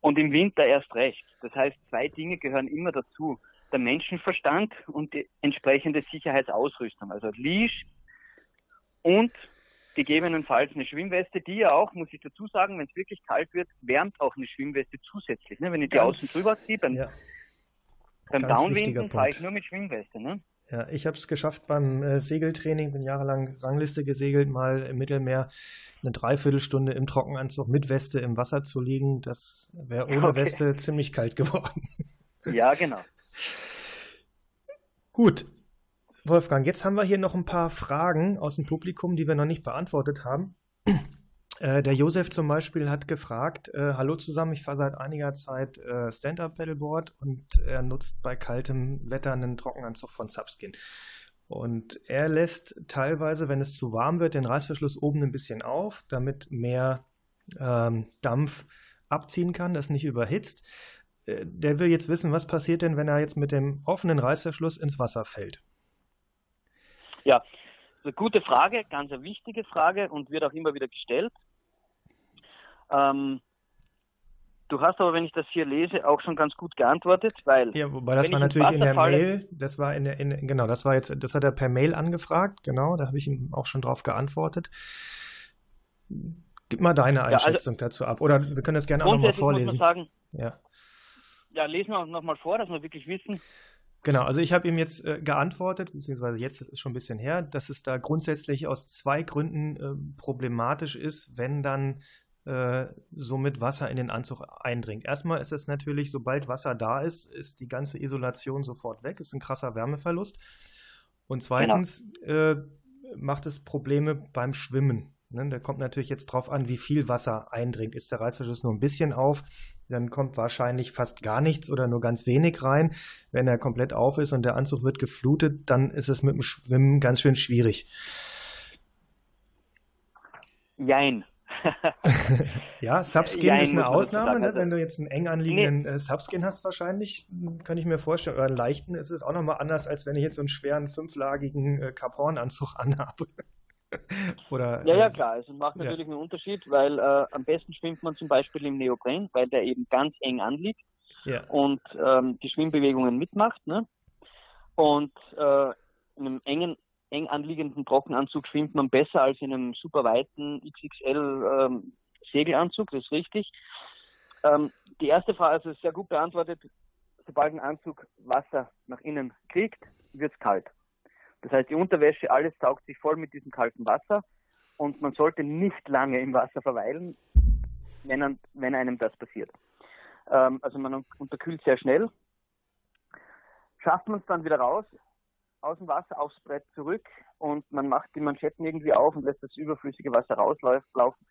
Und im Winter erst recht. Das heißt, zwei Dinge gehören immer dazu. Der Menschenverstand und die entsprechende Sicherheitsausrüstung. Also Leash und gegebenenfalls eine Schwimmweste, die ja auch, muss ich dazu sagen, wenn es wirklich kalt wird, wärmt auch eine Schwimmweste zusätzlich. Ne? Wenn ich die Ganz, außen drüber ziehe, beim, ja. beim Downwinden fahre ich nur mit Schwimmweste. Ne? Ja, ich habe es geschafft beim äh, Segeltraining, bin jahrelang Rangliste gesegelt, mal im Mittelmeer eine Dreiviertelstunde im Trockenanzug mit Weste im Wasser zu liegen. Das wäre ohne okay. Weste ziemlich kalt geworden. Ja, genau. Gut. Wolfgang, jetzt haben wir hier noch ein paar Fragen aus dem Publikum, die wir noch nicht beantwortet haben. Äh, der Josef zum Beispiel hat gefragt, äh, hallo zusammen, ich fahre seit einiger Zeit äh, Stand-Up-Paddleboard und er nutzt bei kaltem Wetter einen Trockenanzug von Subskin. Und er lässt teilweise, wenn es zu warm wird, den Reißverschluss oben ein bisschen auf, damit mehr ähm, Dampf abziehen kann, das nicht überhitzt. Äh, der will jetzt wissen, was passiert denn, wenn er jetzt mit dem offenen Reißverschluss ins Wasser fällt? Ja, eine gute Frage, ganz eine wichtige Frage und wird auch immer wieder gestellt. Ähm, du hast aber, wenn ich das hier lese, auch schon ganz gut geantwortet, weil. Ja, wobei das war natürlich in der falle, Mail, das war in der, in, genau, das war jetzt, das hat er per Mail angefragt, genau, da habe ich ihm auch schon drauf geantwortet. Gib mal deine Einschätzung ja, also, dazu ab. Oder wir können das gerne auch nochmal vorlesen. Muss man sagen, ja. ja, lesen wir nochmal vor, dass wir wirklich wissen. Genau, also ich habe ihm jetzt äh, geantwortet, beziehungsweise jetzt ist schon ein bisschen her, dass es da grundsätzlich aus zwei Gründen äh, problematisch ist, wenn dann äh, somit Wasser in den Anzug eindringt. Erstmal ist es natürlich, sobald Wasser da ist, ist die ganze Isolation sofort weg, ist ein krasser Wärmeverlust. Und zweitens genau. äh, macht es Probleme beim Schwimmen. Ne? Da kommt natürlich jetzt drauf an, wie viel Wasser eindringt. Ist der Reißverschluss nur ein bisschen auf, dann kommt wahrscheinlich fast gar nichts oder nur ganz wenig rein. Wenn er komplett auf ist und der Anzug wird geflutet, dann ist es mit dem Schwimmen ganz schön schwierig. Jein. ja, Subskin ja, ist eine Ausnahme, ne? Also wenn du jetzt einen eng anliegenden nee. Äh, Subskin hast wahrscheinlich, kann ich mir vorstellen, oder einen leichten ist es auch nochmal anders, als wenn ich jetzt so einen schweren fünflagigen äh, Cap-Horn-Anzug anhabe. oder, ja, ja, äh, klar, es macht natürlich ja. einen Unterschied, weil äh, am besten schwimmt man zum Beispiel im Neopren, weil der eben ganz eng anliegt ja. und ähm, die Schwimmbewegungen mitmacht. Ne? Und äh, in einem engen eng anliegenden Trockenanzug schwimmt man besser als in einem super weiten XXL ähm, Segelanzug, das ist richtig. Ähm, die erste Frage ist sehr gut beantwortet. Sobald ein Anzug Wasser nach innen kriegt, wird es kalt. Das heißt, die Unterwäsche, alles saugt sich voll mit diesem kalten Wasser und man sollte nicht lange im Wasser verweilen, wenn, wenn einem das passiert. Ähm, also man unterkühlt sehr schnell. Schafft man es dann wieder raus, aus dem Wasser aufs Brett zurück und man macht die Manschetten irgendwie auf und lässt das überflüssige Wasser rauslaufen,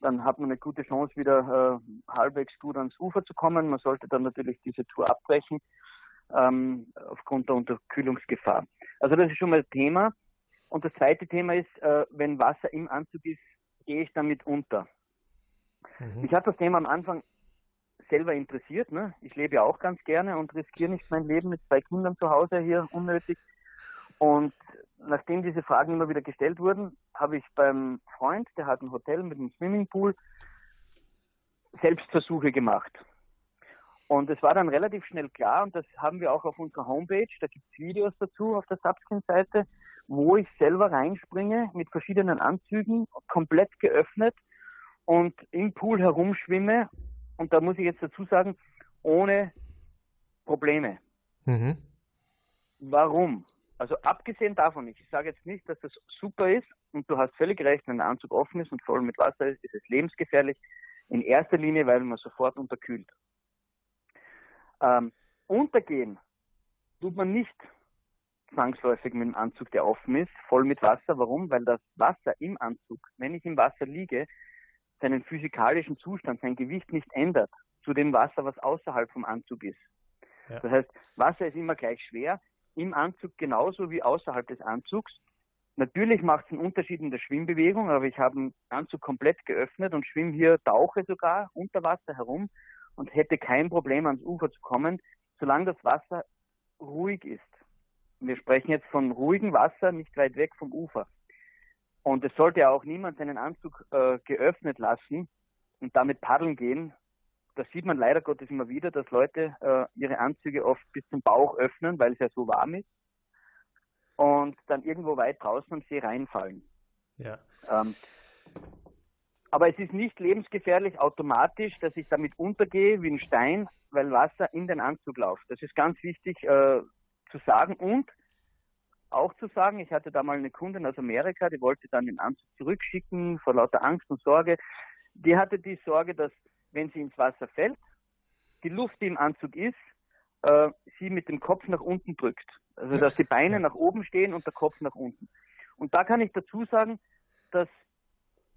dann hat man eine gute Chance, wieder äh, halbwegs gut ans Ufer zu kommen. Man sollte dann natürlich diese Tour abbrechen ähm, aufgrund der Unterkühlungsgefahr. Also das ist schon mal das Thema. Und das zweite Thema ist, äh, wenn Wasser im Anzug ist, gehe ich damit unter. Mhm. Ich habe das Thema am Anfang selber interessiert. Ne? Ich lebe ja auch ganz gerne und riskiere nicht mein Leben mit zwei Kindern zu Hause hier unnötig. Und nachdem diese Fragen immer wieder gestellt wurden, habe ich beim Freund, der hat ein Hotel mit einem Swimmingpool, Selbstversuche gemacht. Und es war dann relativ schnell klar, und das haben wir auch auf unserer Homepage, da gibt es Videos dazu auf der Subskin-Seite, wo ich selber reinspringe mit verschiedenen Anzügen, komplett geöffnet und im Pool herumschwimme. Und da muss ich jetzt dazu sagen, ohne Probleme. Mhm. Warum? Also abgesehen davon, ich sage jetzt nicht, dass das super ist und du hast völlig recht, wenn der Anzug offen ist und voll mit Wasser ist, ist es lebensgefährlich. In erster Linie, weil man sofort unterkühlt. Ähm, untergehen tut man nicht zwangsläufig mit dem Anzug, der offen ist, voll mit Wasser. Warum? Weil das Wasser im Anzug, wenn ich im Wasser liege, seinen physikalischen Zustand, sein Gewicht nicht ändert zu dem Wasser, was außerhalb vom Anzug ist. Ja. Das heißt, Wasser ist immer gleich schwer, im Anzug genauso wie außerhalb des Anzugs. Natürlich macht es einen Unterschied in der Schwimmbewegung, aber ich habe den Anzug komplett geöffnet und schwimme hier, tauche sogar unter Wasser herum und hätte kein Problem ans Ufer zu kommen, solange das Wasser ruhig ist. Wir sprechen jetzt von ruhigem Wasser, nicht weit weg vom Ufer. Und es sollte ja auch niemand seinen Anzug äh, geöffnet lassen und damit paddeln gehen, das sieht man leider Gottes immer wieder, dass Leute äh, ihre Anzüge oft bis zum Bauch öffnen, weil es ja so warm ist und dann irgendwo weit draußen am See reinfallen. Ja. Ähm, aber es ist nicht lebensgefährlich automatisch, dass ich damit untergehe wie ein Stein, weil Wasser in den Anzug läuft. Das ist ganz wichtig äh, zu sagen und auch zu sagen, ich hatte da mal eine Kundin aus Amerika, die wollte dann den Anzug zurückschicken vor lauter Angst und Sorge. Die hatte die Sorge, dass wenn sie ins Wasser fällt, die Luft, die im Anzug ist, äh, sie mit dem Kopf nach unten drückt. Also dass die Beine nach oben stehen und der Kopf nach unten. Und da kann ich dazu sagen, das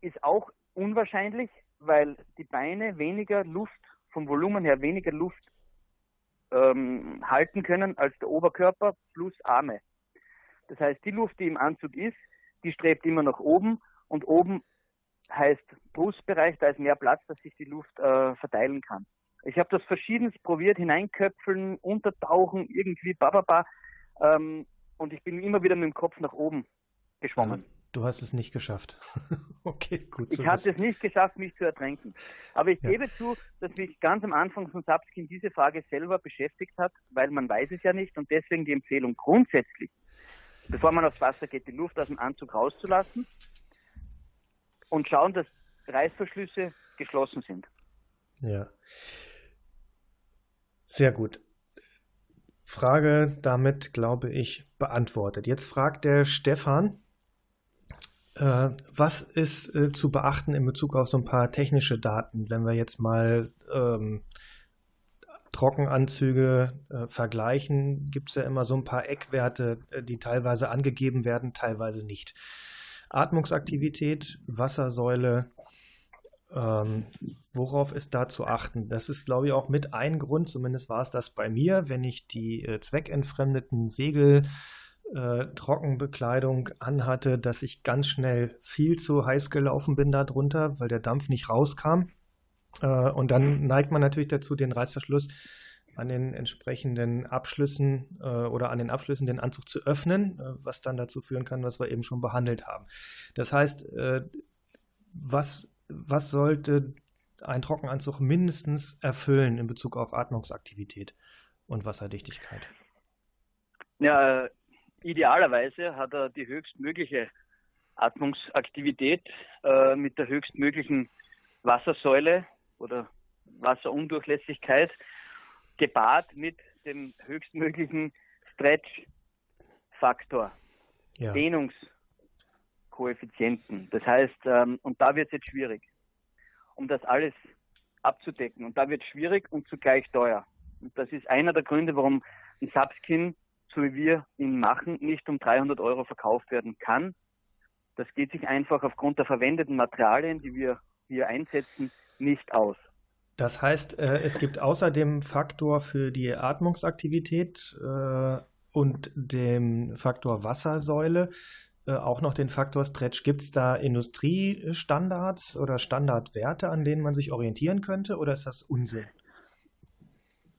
ist auch unwahrscheinlich, weil die Beine weniger Luft, vom Volumen her weniger Luft ähm, halten können als der Oberkörper plus Arme. Das heißt, die Luft, die im Anzug ist, die strebt immer nach oben und oben heißt Brustbereich, da ist mehr Platz, dass sich die Luft äh, verteilen kann. Ich habe das verschiedenst probiert, hineinköpfeln, untertauchen, irgendwie bababa. Ähm, und ich bin immer wieder mit dem Kopf nach oben geschwommen. Also, du hast es nicht geschafft. okay, gut. Ich habe es nicht geschafft, mich zu ertränken. Aber ich ja. gebe zu, dass mich ganz am Anfang von Sapskin diese Frage selber beschäftigt hat, weil man weiß es ja nicht und deswegen die Empfehlung grundsätzlich, bevor man aufs Wasser geht, die Luft aus dem Anzug rauszulassen und schauen, dass Reißverschlüsse geschlossen sind. Ja. Sehr gut. Frage damit, glaube ich, beantwortet. Jetzt fragt der Stefan, äh, was ist äh, zu beachten in Bezug auf so ein paar technische Daten, wenn wir jetzt mal ähm, Trockenanzüge äh, vergleichen, gibt es ja immer so ein paar Eckwerte, äh, die teilweise angegeben werden, teilweise nicht. Atmungsaktivität, Wassersäule, ähm, worauf ist da zu achten? Das ist, glaube ich, auch mit ein Grund, zumindest war es das bei mir, wenn ich die äh, zweckentfremdeten Segel äh, Trockenbekleidung anhatte, dass ich ganz schnell viel zu heiß gelaufen bin darunter, weil der Dampf nicht rauskam. Äh, und dann neigt man natürlich dazu, den Reißverschluss an den entsprechenden Abschlüssen äh, oder an den Abschlüssen den Anzug zu öffnen, äh, was dann dazu führen kann, was wir eben schon behandelt haben. Das heißt, äh, was, was sollte ein Trockenanzug mindestens erfüllen in Bezug auf Atmungsaktivität und Wasserdichtigkeit? Ja, idealerweise hat er die höchstmögliche Atmungsaktivität äh, mit der höchstmöglichen Wassersäule oder Wasserundurchlässigkeit gepaart mit dem höchstmöglichen Stretch-Faktor, ja. Dehnungskoeffizienten. Das heißt, ähm, und da wird es jetzt schwierig, um das alles abzudecken. Und da wird es schwierig und zugleich teuer. Und das ist einer der Gründe, warum ein Subskin, so wie wir ihn machen, nicht um 300 Euro verkauft werden kann. Das geht sich einfach aufgrund der verwendeten Materialien, die wir hier einsetzen, nicht aus. Das heißt, äh, es gibt außer dem Faktor für die Atmungsaktivität äh, und dem Faktor Wassersäule äh, auch noch den Faktor Stretch. Gibt es da Industriestandards oder Standardwerte, an denen man sich orientieren könnte, oder ist das Unsinn?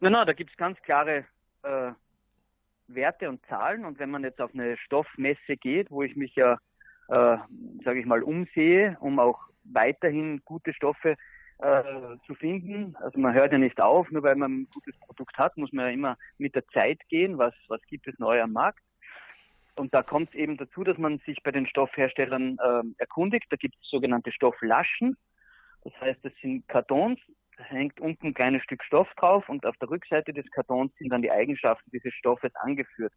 Nein, nein, da gibt es ganz klare äh, Werte und Zahlen. Und wenn man jetzt auf eine Stoffmesse geht, wo ich mich ja, äh, sage ich mal, umsehe, um auch weiterhin gute Stoffe äh, zu finden. Also man hört ja nicht auf, nur weil man ein gutes Produkt hat, muss man ja immer mit der Zeit gehen, was, was gibt es neu am Markt. Und da kommt eben dazu, dass man sich bei den Stoffherstellern äh, erkundigt. Da gibt es sogenannte Stofflaschen. Das heißt, das sind Kartons, da hängt unten ein kleines Stück Stoff drauf und auf der Rückseite des Kartons sind dann die Eigenschaften dieses Stoffes angeführt.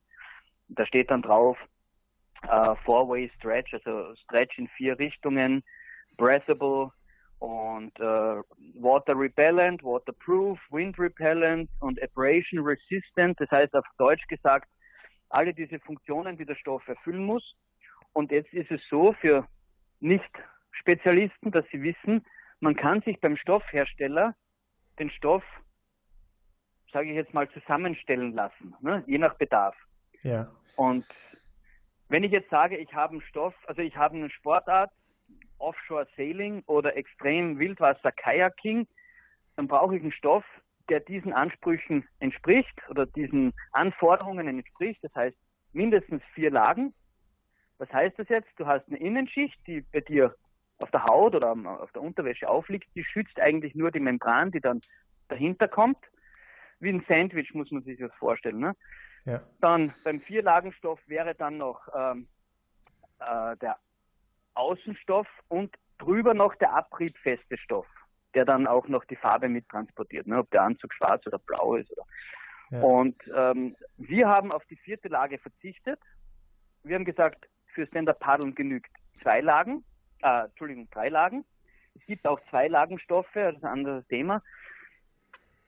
Da steht dann drauf äh, Four-Way Stretch, also Stretch in vier Richtungen, breathable und äh, water repellent, waterproof, wind repellent und abrasion resistant. Das heißt auf Deutsch gesagt, alle diese Funktionen, die der Stoff erfüllen muss. Und jetzt ist es so für Nicht-Spezialisten, dass sie wissen, man kann sich beim Stoffhersteller den Stoff, sage ich jetzt mal, zusammenstellen lassen, ne? je nach Bedarf. Ja. Und wenn ich jetzt sage, ich habe einen Stoff, also ich habe eine Sportart, Offshore Sailing oder extrem Wildwasser Kayaking, dann brauche ich einen Stoff, der diesen Ansprüchen entspricht oder diesen Anforderungen entspricht. Das heißt mindestens vier Lagen. Was heißt das jetzt? Du hast eine Innenschicht, die bei dir auf der Haut oder auf der Unterwäsche aufliegt. Die schützt eigentlich nur die Membran, die dann dahinter kommt. Wie ein Sandwich muss man sich das vorstellen. Ne? Ja. Dann beim Vierlagenstoff wäre dann noch ähm, äh, der Außenstoff und drüber noch der abriebfeste Stoff, der dann auch noch die Farbe mit transportiert, ne, ob der Anzug schwarz oder blau ist. Oder. Ja. Und ähm, wir haben auf die vierte Lage verzichtet. Wir haben gesagt, für Stand-Up-Paddeln genügt zwei Lagen, äh, Entschuldigung, drei Lagen. Es gibt auch zwei Lagenstoffe, das ist ein anderes Thema.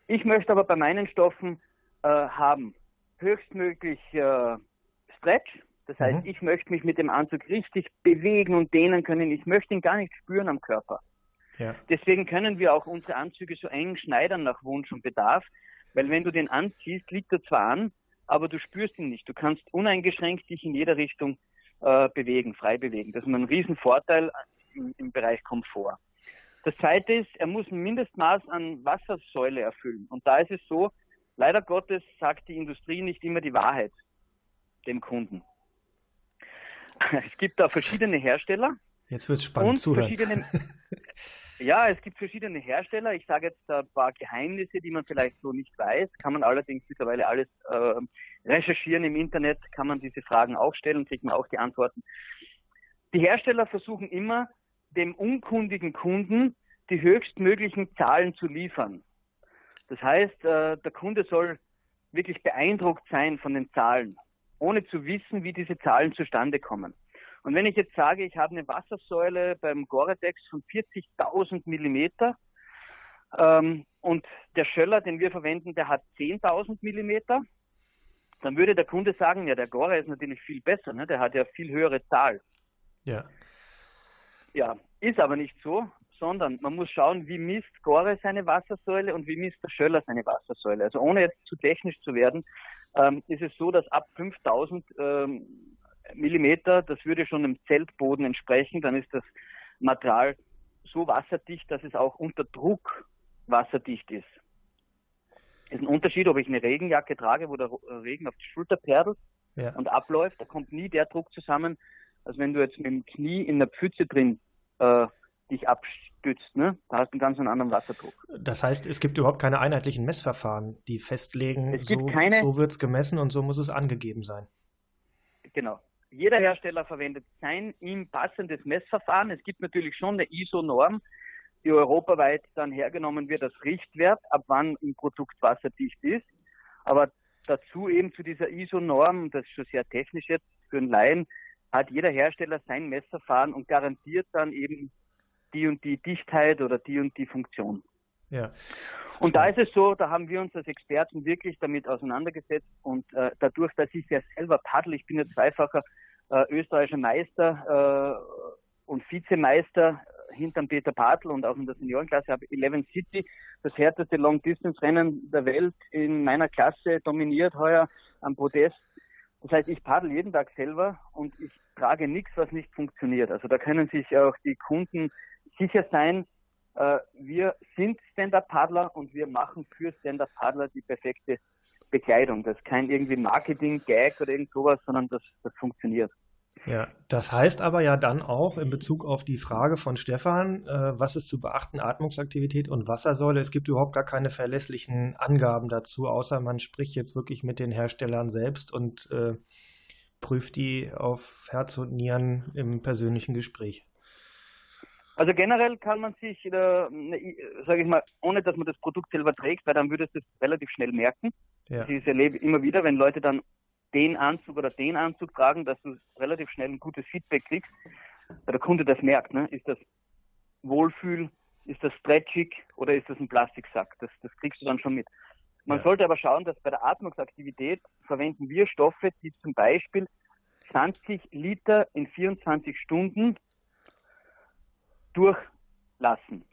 Ich möchte aber bei meinen Stoffen äh, haben höchstmöglich äh, Stretch, das heißt, mhm. ich möchte mich mit dem Anzug richtig bewegen und dehnen können. Ich möchte ihn gar nicht spüren am Körper. Ja. Deswegen können wir auch unsere Anzüge so eng schneidern nach Wunsch und Bedarf, weil wenn du den anziehst, liegt er zwar an, aber du spürst ihn nicht. Du kannst uneingeschränkt dich in jeder Richtung äh, bewegen, frei bewegen. Das ist ein Riesenvorteil im, im Bereich Komfort. Das zweite ist, er muss ein Mindestmaß an Wassersäule erfüllen. Und da ist es so, leider Gottes sagt die Industrie nicht immer die Wahrheit dem Kunden. Es gibt da verschiedene Hersteller. Jetzt wird es spannend zuhören. ja, es gibt verschiedene Hersteller. Ich sage jetzt ein paar Geheimnisse, die man vielleicht so nicht weiß. Kann man allerdings mittlerweile alles äh, recherchieren im Internet, kann man diese Fragen auch stellen, kriegt man auch die Antworten. Die Hersteller versuchen immer, dem unkundigen Kunden die höchstmöglichen Zahlen zu liefern. Das heißt, äh, der Kunde soll wirklich beeindruckt sein von den Zahlen ohne zu wissen, wie diese Zahlen zustande kommen. Und wenn ich jetzt sage, ich habe eine Wassersäule beim Gore-Tex von 40.000 Millimeter ähm, und der Schöller, den wir verwenden, der hat 10.000 Millimeter, dann würde der Kunde sagen, ja, der Gore ist natürlich viel besser, ne? der hat ja viel höhere Zahl. Ja. Ja, ist aber nicht so, sondern man muss schauen, wie misst Gore seine Wassersäule und wie misst der Schöller seine Wassersäule. Also ohne jetzt zu technisch zu werden, ähm, ist es so, dass ab 5000 ähm, Millimeter, das würde schon einem Zeltboden entsprechen, dann ist das Material so wasserdicht, dass es auch unter Druck wasserdicht ist. Es ist ein Unterschied, ob ich eine Regenjacke trage, wo der Regen auf die Schulter perlt ja. und abläuft, da kommt nie der Druck zusammen, als wenn du jetzt mit dem Knie in der Pfütze drin äh, dich abstützt. Ne? Da hast du einen ganz anderen Wasserdruck. Das heißt, es gibt überhaupt keine einheitlichen Messverfahren, die festlegen, so, keine, so wird es gemessen und so muss es angegeben sein. Genau. Jeder Hersteller verwendet sein ihm passendes Messverfahren. Es gibt natürlich schon eine ISO-Norm, die europaweit dann hergenommen wird als Richtwert, ab wann ein Produkt wasserdicht ist. Aber dazu eben zu dieser ISO-Norm, das ist schon sehr technisch jetzt für einen Laien, hat jeder Hersteller sein Messverfahren und garantiert dann eben die und die Dichtheit oder die und die Funktion. Ja. Und da ist es so, da haben wir uns als Experten wirklich damit auseinandergesetzt und äh, dadurch, dass ich ja selber paddle, ich bin ja zweifacher äh, österreichischer Meister äh, und Vizemeister hinterm Peter Bartel und auch in der Seniorenklasse habe Eleven City, das härteste Long-Distance-Rennen der Welt in meiner Klasse dominiert heuer am Podest. Das heißt, ich paddle jeden Tag selber und ich trage nichts, was nicht funktioniert. Also da können sich auch die Kunden sicher sein, äh, wir sind Stand-Up-Paddler und wir machen für Stand-Up-Paddler die perfekte Bekleidung. Das ist kein irgendwie Marketing-Gag oder irgend sowas, sondern das, das funktioniert. Ja, das heißt aber ja dann auch in Bezug auf die Frage von Stefan, äh, was ist zu beachten, Atmungsaktivität und Wassersäule? Es gibt überhaupt gar keine verlässlichen Angaben dazu, außer man spricht jetzt wirklich mit den Herstellern selbst und äh, prüft die auf Herz und Nieren im persönlichen Gespräch. Also generell kann man sich, äh, ne, sage ich mal, ohne dass man das Produkt selber trägt, weil dann würdest du es relativ schnell merken. Ja. Ich erlebe immer wieder, wenn Leute dann den Anzug oder den Anzug tragen, dass du relativ schnell ein gutes Feedback kriegst, weil der Kunde das merkt. Ne? Ist das Wohlfühl, ist das stretchig oder ist das ein Plastiksack? Das, das kriegst du dann schon mit. Man ja. sollte aber schauen, dass bei der Atmungsaktivität verwenden wir Stoffe, die zum Beispiel 20 Liter in 24 Stunden durchlassen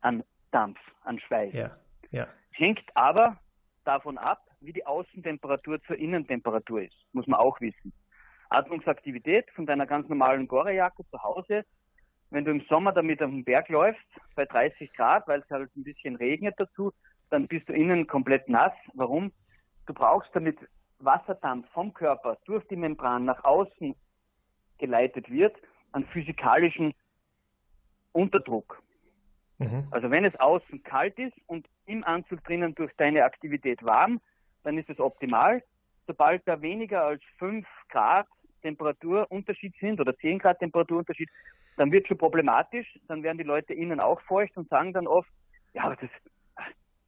an Dampf, an Schweiß. Ja, ja. Hängt aber davon ab, wie die Außentemperatur zur Innentemperatur ist, muss man auch wissen. Atmungsaktivität von deiner ganz normalen Gorejacke zu Hause, wenn du im Sommer damit auf den Berg läufst, bei 30 Grad, weil es halt ein bisschen regnet dazu, dann bist du innen komplett nass. Warum? Du brauchst damit Wasserdampf vom Körper durch die Membran nach außen geleitet wird, an physikalischen Unterdruck. Mhm. Also wenn es außen kalt ist und im Anzug drinnen durch deine Aktivität warm, dann ist es optimal. Sobald da weniger als 5 Grad Temperaturunterschied sind oder 10 Grad Temperaturunterschied, dann wird es schon problematisch. Dann werden die Leute innen auch feucht und sagen dann oft, ja, aber das,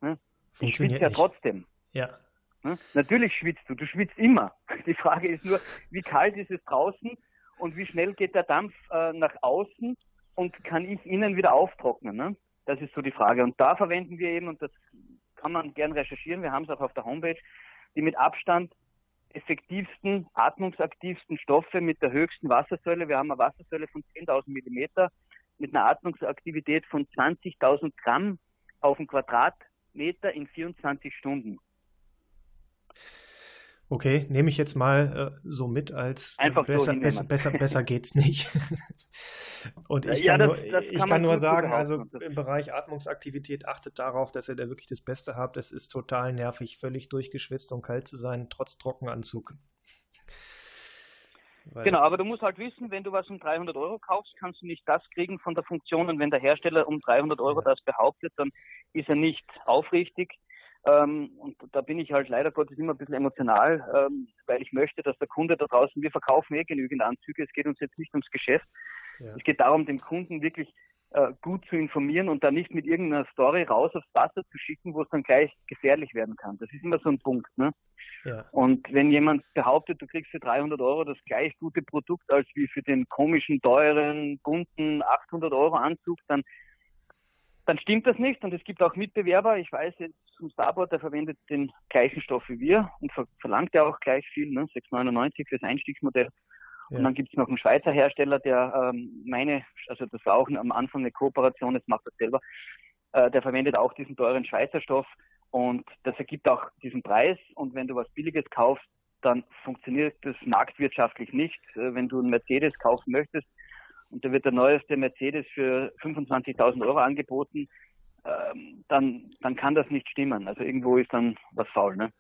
ne, ich schwitze ja trotzdem. Ja. Ne? Natürlich schwitzt du, du schwitzt immer. Die Frage ist nur, wie kalt ist es draußen und wie schnell geht der Dampf äh, nach außen und kann ich innen wieder auftrocknen? Ne? Das ist so die Frage. Und da verwenden wir eben, und das kann man gern recherchieren, wir haben es auch auf der Homepage, die mit Abstand effektivsten, atmungsaktivsten Stoffe mit der höchsten Wassersäule. Wir haben eine Wassersäule von 10.000 Millimeter mit einer Atmungsaktivität von 20.000 Gramm auf den Quadratmeter in 24 Stunden. Okay, nehme ich jetzt mal äh, so mit als Einfach besser, so besser, besser, besser geht's nicht. Und ich ja, kann das, nur, das kann ich kann nur sagen, also im Bereich Atmungsaktivität achtet darauf, dass ihr da wirklich das Beste habt. Es ist total nervig, völlig durchgeschwitzt und kalt zu sein, trotz Trockenanzug. Weil genau, aber du musst halt wissen, wenn du was um 300 Euro kaufst, kannst du nicht das kriegen von der Funktion. Und wenn der Hersteller um 300 Euro ja. das behauptet, dann ist er nicht aufrichtig. Ähm, und da bin ich halt leider Gottes immer ein bisschen emotional, ähm, weil ich möchte, dass der Kunde da draußen, wir verkaufen eh genügend Anzüge, es geht uns jetzt nicht ums Geschäft. Ja. Es geht darum, dem Kunden wirklich äh, gut zu informieren und da nicht mit irgendeiner Story raus aufs Wasser zu schicken, wo es dann gleich gefährlich werden kann. Das ist immer so ein Punkt. Ne? Ja. Und wenn jemand behauptet, du kriegst für 300 Euro das gleich gute Produkt als wie für den komischen, teuren, bunten 800 Euro Anzug, dann dann stimmt das nicht. Und es gibt auch Mitbewerber. Ich weiß jetzt zum Starboard, der verwendet den gleichen Stoff wie wir und ver verlangt ja auch gleich viel, ne? 6,99 fürs Einstiegsmodell. Ja. Und dann gibt es noch einen Schweizer Hersteller, der ähm, meine, also das war auch am Anfang eine Kooperation, jetzt macht das selber, äh, der verwendet auch diesen teuren Schweizer Stoff und das ergibt auch diesen Preis. Und wenn du was Billiges kaufst, dann funktioniert das marktwirtschaftlich nicht. Äh, wenn du einen Mercedes kaufen möchtest und da wird der neueste Mercedes für 25.000 Euro angeboten, ähm, dann, dann kann das nicht stimmen. Also irgendwo ist dann was faul. Ne?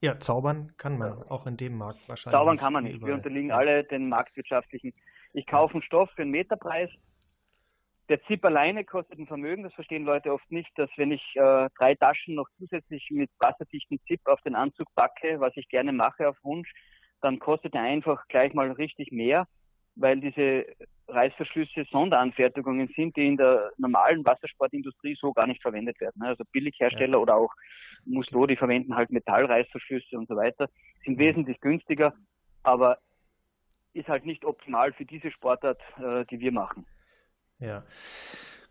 Ja, zaubern kann man auch in dem Markt wahrscheinlich. Zaubern kann man nicht. Überall. Wir unterliegen alle den marktwirtschaftlichen. Ich kaufe einen Stoff für einen Meterpreis. Der Zip alleine kostet ein Vermögen. Das verstehen Leute oft nicht, dass wenn ich äh, drei Taschen noch zusätzlich mit wasserdichten Zip auf den Anzug packe, was ich gerne mache auf Wunsch, dann kostet er einfach gleich mal richtig mehr weil diese Reißverschlüsse Sonderanfertigungen sind, die in der normalen Wassersportindustrie so gar nicht verwendet werden. Also Billighersteller ja. oder auch Musto, die verwenden halt Metallreißverschlüsse und so weiter, sind wesentlich günstiger, aber ist halt nicht optimal für diese Sportart, äh, die wir machen. Ja.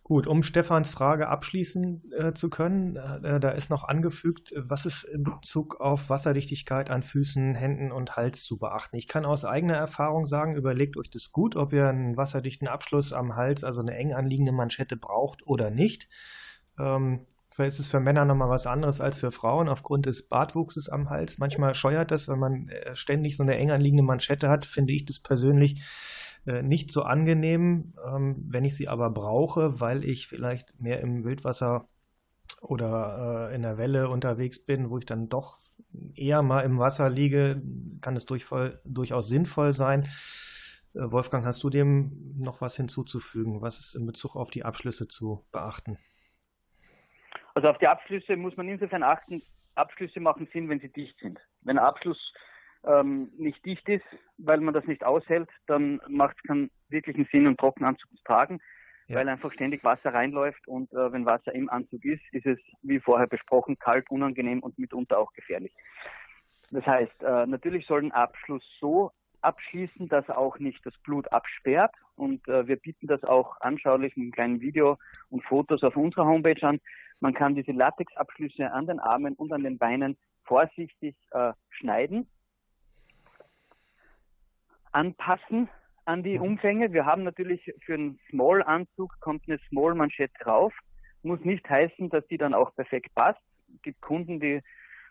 Gut, um Stefans Frage abschließen äh, zu können, äh, da ist noch angefügt, was ist in Bezug auf Wasserdichtigkeit an Füßen, Händen und Hals zu beachten. Ich kann aus eigener Erfahrung sagen, überlegt euch das gut, ob ihr einen wasserdichten Abschluss am Hals, also eine eng anliegende Manschette braucht oder nicht. Ähm, Vielleicht ist es für Männer nochmal was anderes als für Frauen aufgrund des Bartwuchses am Hals. Manchmal scheuert das, wenn man äh, ständig so eine eng anliegende Manschette hat, finde ich das persönlich äh, nicht so angenehm, ähm, wenn ich sie aber brauche, weil ich vielleicht mehr im Wildwasser oder äh, in der Welle unterwegs bin, wo ich dann doch eher mal im Wasser liege, kann es durchvoll, durchaus sinnvoll sein. Äh, Wolfgang, hast du dem noch was hinzuzufügen? Was ist in Bezug auf die Abschlüsse zu beachten? Also auf die Abschlüsse muss man insofern achten, Abschlüsse machen Sinn, wenn sie dicht sind. Wenn ein Abschluss ähm, nicht dicht ist, weil man das nicht aushält, dann macht es keinen wirklichen Sinn, einen Trockenanzug zu tragen, ja. weil einfach ständig Wasser reinläuft und äh, wenn Wasser im Anzug ist, ist es, wie vorher besprochen, kalt, unangenehm und mitunter auch gefährlich. Das heißt, äh, natürlich soll ein Abschluss so abschließen, dass er auch nicht das Blut absperrt. Und äh, wir bieten das auch anschaulich mit einem kleinen Video und Fotos auf unserer Homepage an. Man kann diese Latexabschlüsse an den Armen und an den Beinen vorsichtig äh, schneiden anpassen an die mhm. Umfänge. Wir haben natürlich für einen Small-Anzug kommt eine Small-Manschette drauf. Muss nicht heißen, dass die dann auch perfekt passt. Es gibt Kunden, die,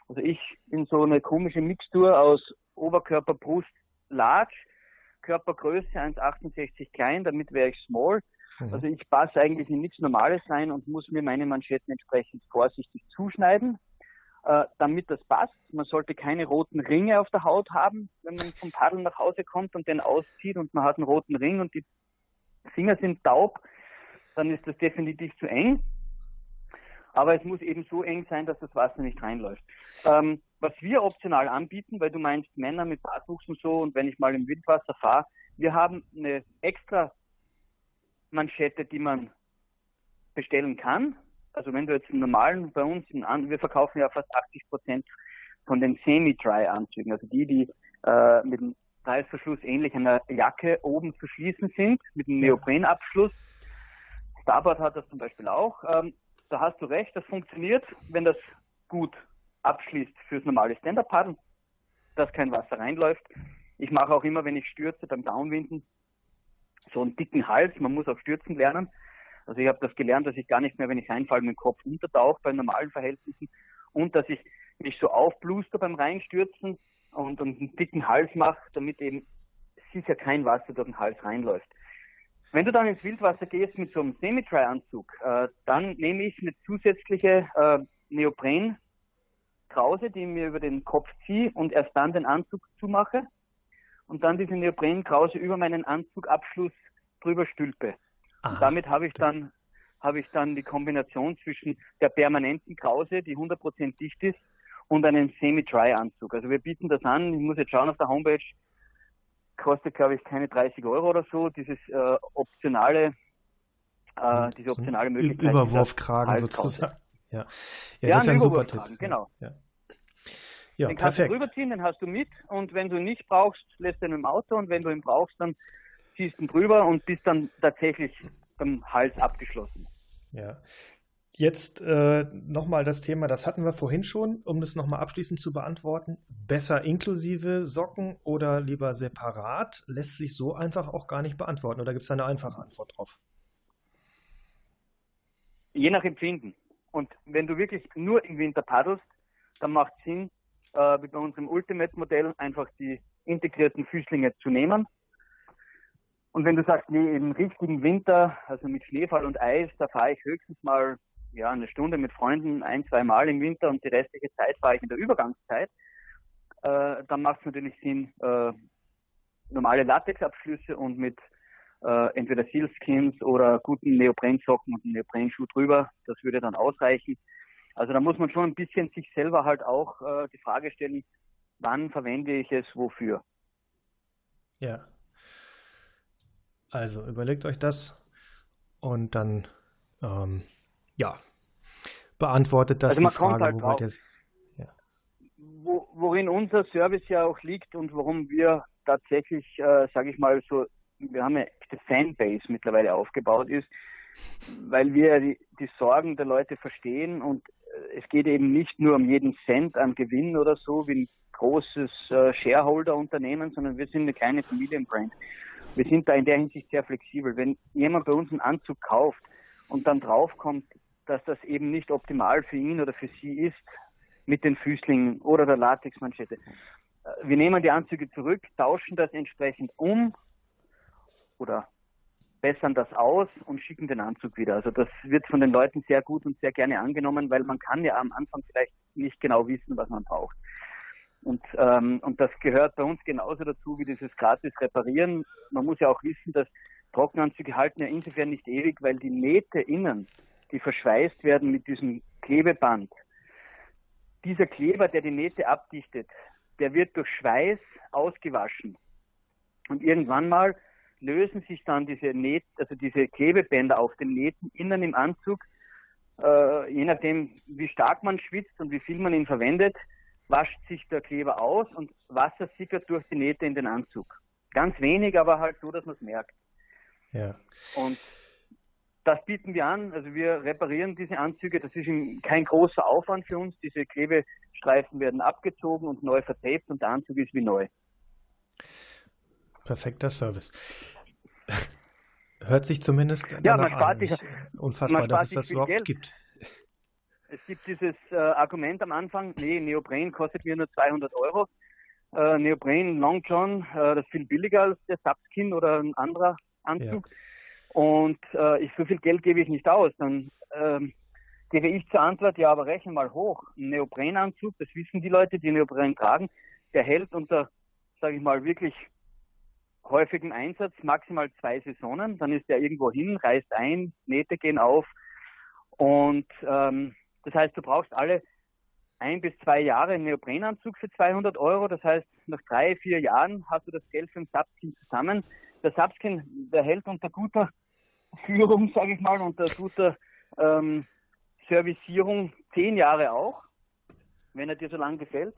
also ich bin so eine komische Mixtur aus Oberkörper, Brust, Large, Körpergröße 1,68 klein, damit wäre ich Small. Mhm. Also ich passe eigentlich in nichts Normales rein und muss mir meine Manschetten entsprechend vorsichtig zuschneiden äh, damit das passt. Man sollte keine roten Ringe auf der Haut haben, wenn man vom Paddeln nach Hause kommt und den auszieht und man hat einen roten Ring und die Finger sind taub, dann ist das definitiv zu eng. Aber es muss eben so eng sein, dass das Wasser nicht reinläuft. Ähm, was wir optional anbieten, weil du meinst Männer mit Bartwuchs und so und wenn ich mal im Wildwasser fahre, wir haben eine extra Manschette, die man bestellen kann, also wenn du jetzt einen normalen bei uns, wir verkaufen ja fast 80 Prozent von den Semi-Dry-Anzügen, also die, die äh, mit dem Reißverschluss ähnlich einer Jacke oben zu schließen sind, mit einem Neoprenabschluss. Starboard hat das zum Beispiel auch. Ähm, da hast du recht, das funktioniert, wenn das gut abschließt fürs normale Stand-Up-Paddeln, dass kein Wasser reinläuft. Ich mache auch immer, wenn ich stürze beim Downwinden, so einen dicken Hals. Man muss auch stürzen lernen. Also ich habe das gelernt, dass ich gar nicht mehr, wenn ich reinfalle, mit dem Kopf untertauche bei normalen Verhältnissen und dass ich mich so aufbluster beim Reinstürzen und, und einen dicken Hals mache, damit eben sicher kein Wasser durch den Hals reinläuft. Wenn du dann ins Wildwasser gehst mit so einem Semi-Dry-Anzug, äh, dann nehme ich eine zusätzliche äh, Neopren-Krause, die ich mir über den Kopf ziehe und erst dann den Anzug zumache und dann diese Neopren-Krause über meinen Anzugabschluss drüber stülpe. Aha. Und damit habe ich dann habe ich dann die Kombination zwischen der permanenten Krause, die 100% dicht ist, und einem Semi-Dry-Anzug. Also wir bieten das an. Ich muss jetzt schauen auf der Homepage. Kostet, glaube ich, keine 30 Euro oder so. Dieses äh, optionale, äh, hm, diese optionale Möglichkeit. Überwurfkragen sozusagen. Ja, ja, ja das ist ein super Tipp. Genau. Ja. Ja, den kannst perfekt. du rüberziehen, den hast du mit und wenn du ihn nicht brauchst, lässt du ihn im Auto und wenn du ihn brauchst, dann ziehst ihn drüber und bist dann tatsächlich beim Hals abgeschlossen. Ja. Jetzt äh, nochmal das Thema, das hatten wir vorhin schon, um das nochmal abschließend zu beantworten. Besser inklusive Socken oder lieber separat? Lässt sich so einfach auch gar nicht beantworten oder gibt es eine einfache Antwort drauf? Je nach Empfinden. Und wenn du wirklich nur im Winter paddelst, dann macht es Sinn, äh, wie bei unserem Ultimate-Modell, einfach die integrierten Füßlinge zu nehmen. Und wenn du sagst, nee, im richtigen Winter, also mit Schneefall und Eis, da fahre ich höchstens mal ja, eine Stunde mit Freunden ein, zwei Mal im Winter und die restliche Zeit fahre ich in der Übergangszeit, äh, dann macht es natürlich Sinn, äh, normale Latexabschlüsse und mit äh, entweder Sealskins oder guten Neoprensocken und einen Neoprenschuh drüber, das würde dann ausreichen. Also da muss man schon ein bisschen sich selber halt auch äh, die Frage stellen, wann verwende ich es wofür. Ja. Also überlegt euch das und dann ähm, ja, beantwortet das also die Frage, halt drauf, ja. wo, worin unser Service ja auch liegt und warum wir tatsächlich, äh, sage ich mal so, wir haben ja echte Fanbase mittlerweile aufgebaut ist, weil wir die, die Sorgen der Leute verstehen und äh, es geht eben nicht nur um jeden Cent an Gewinn oder so wie ein großes äh, Shareholder-Unternehmen, sondern wir sind eine kleine Familienbrand. Wir sind da in der Hinsicht sehr flexibel. Wenn jemand bei uns einen Anzug kauft und dann draufkommt, dass das eben nicht optimal für ihn oder für sie ist mit den Füßlingen oder der Latexmanschette. Wir nehmen die Anzüge zurück, tauschen das entsprechend um oder bessern das aus und schicken den Anzug wieder. Also das wird von den Leuten sehr gut und sehr gerne angenommen, weil man kann ja am Anfang vielleicht nicht genau wissen, was man braucht. Und, ähm, und das gehört bei uns genauso dazu wie dieses gratis Reparieren. Man muss ja auch wissen, dass Trockenanzüge halten ja insofern nicht ewig, weil die Nähte innen die verschweißt werden mit diesem Klebeband. Dieser Kleber, der die Nähte abdichtet, der wird durch Schweiß ausgewaschen. Und irgendwann mal lösen sich dann diese Näht, also diese Klebebänder auf den Nähten innen im Anzug, äh, je nachdem, wie stark man schwitzt und wie viel man ihn verwendet, wascht sich der Kleber aus und Wasser sickert durch die Nähte in den Anzug. Ganz wenig, aber halt so, dass man es merkt. Ja. Und das bieten wir an. Also wir reparieren diese Anzüge. Das ist kein großer Aufwand für uns. Diese Klebestreifen werden abgezogen und neu vertaped und der Anzug ist wie neu. Perfekter Service. Hört sich zumindest ja, man spart sich, unfassbar, dass es das überhaupt Geld. gibt. Es gibt dieses äh, Argument am Anfang, nee, Neopren kostet mir nur 200 Euro. Äh, Neopren Long John, äh, das ist viel billiger als der Subskin oder ein anderer Anzug. Ja und äh, ich, so viel Geld gebe ich nicht aus. Dann ähm, gebe ich zur Antwort, ja, aber rechne mal hoch. Ein Neoprenanzug, das wissen die Leute, die Neopren tragen, der hält unter, sage ich mal, wirklich häufigem Einsatz maximal zwei Saisonen. Dann ist der irgendwo hin, reißt ein, Nähte gehen auf. Und ähm, das heißt, du brauchst alle ein bis zwei Jahre einen Neoprenanzug für 200 Euro. Das heißt, nach drei, vier Jahren hast du das Geld für ein Subskin zusammen. Der Subskin, der hält unter guter Führung, sage ich mal, unter guter ähm, Servicierung zehn Jahre auch, wenn er dir so lang gefällt.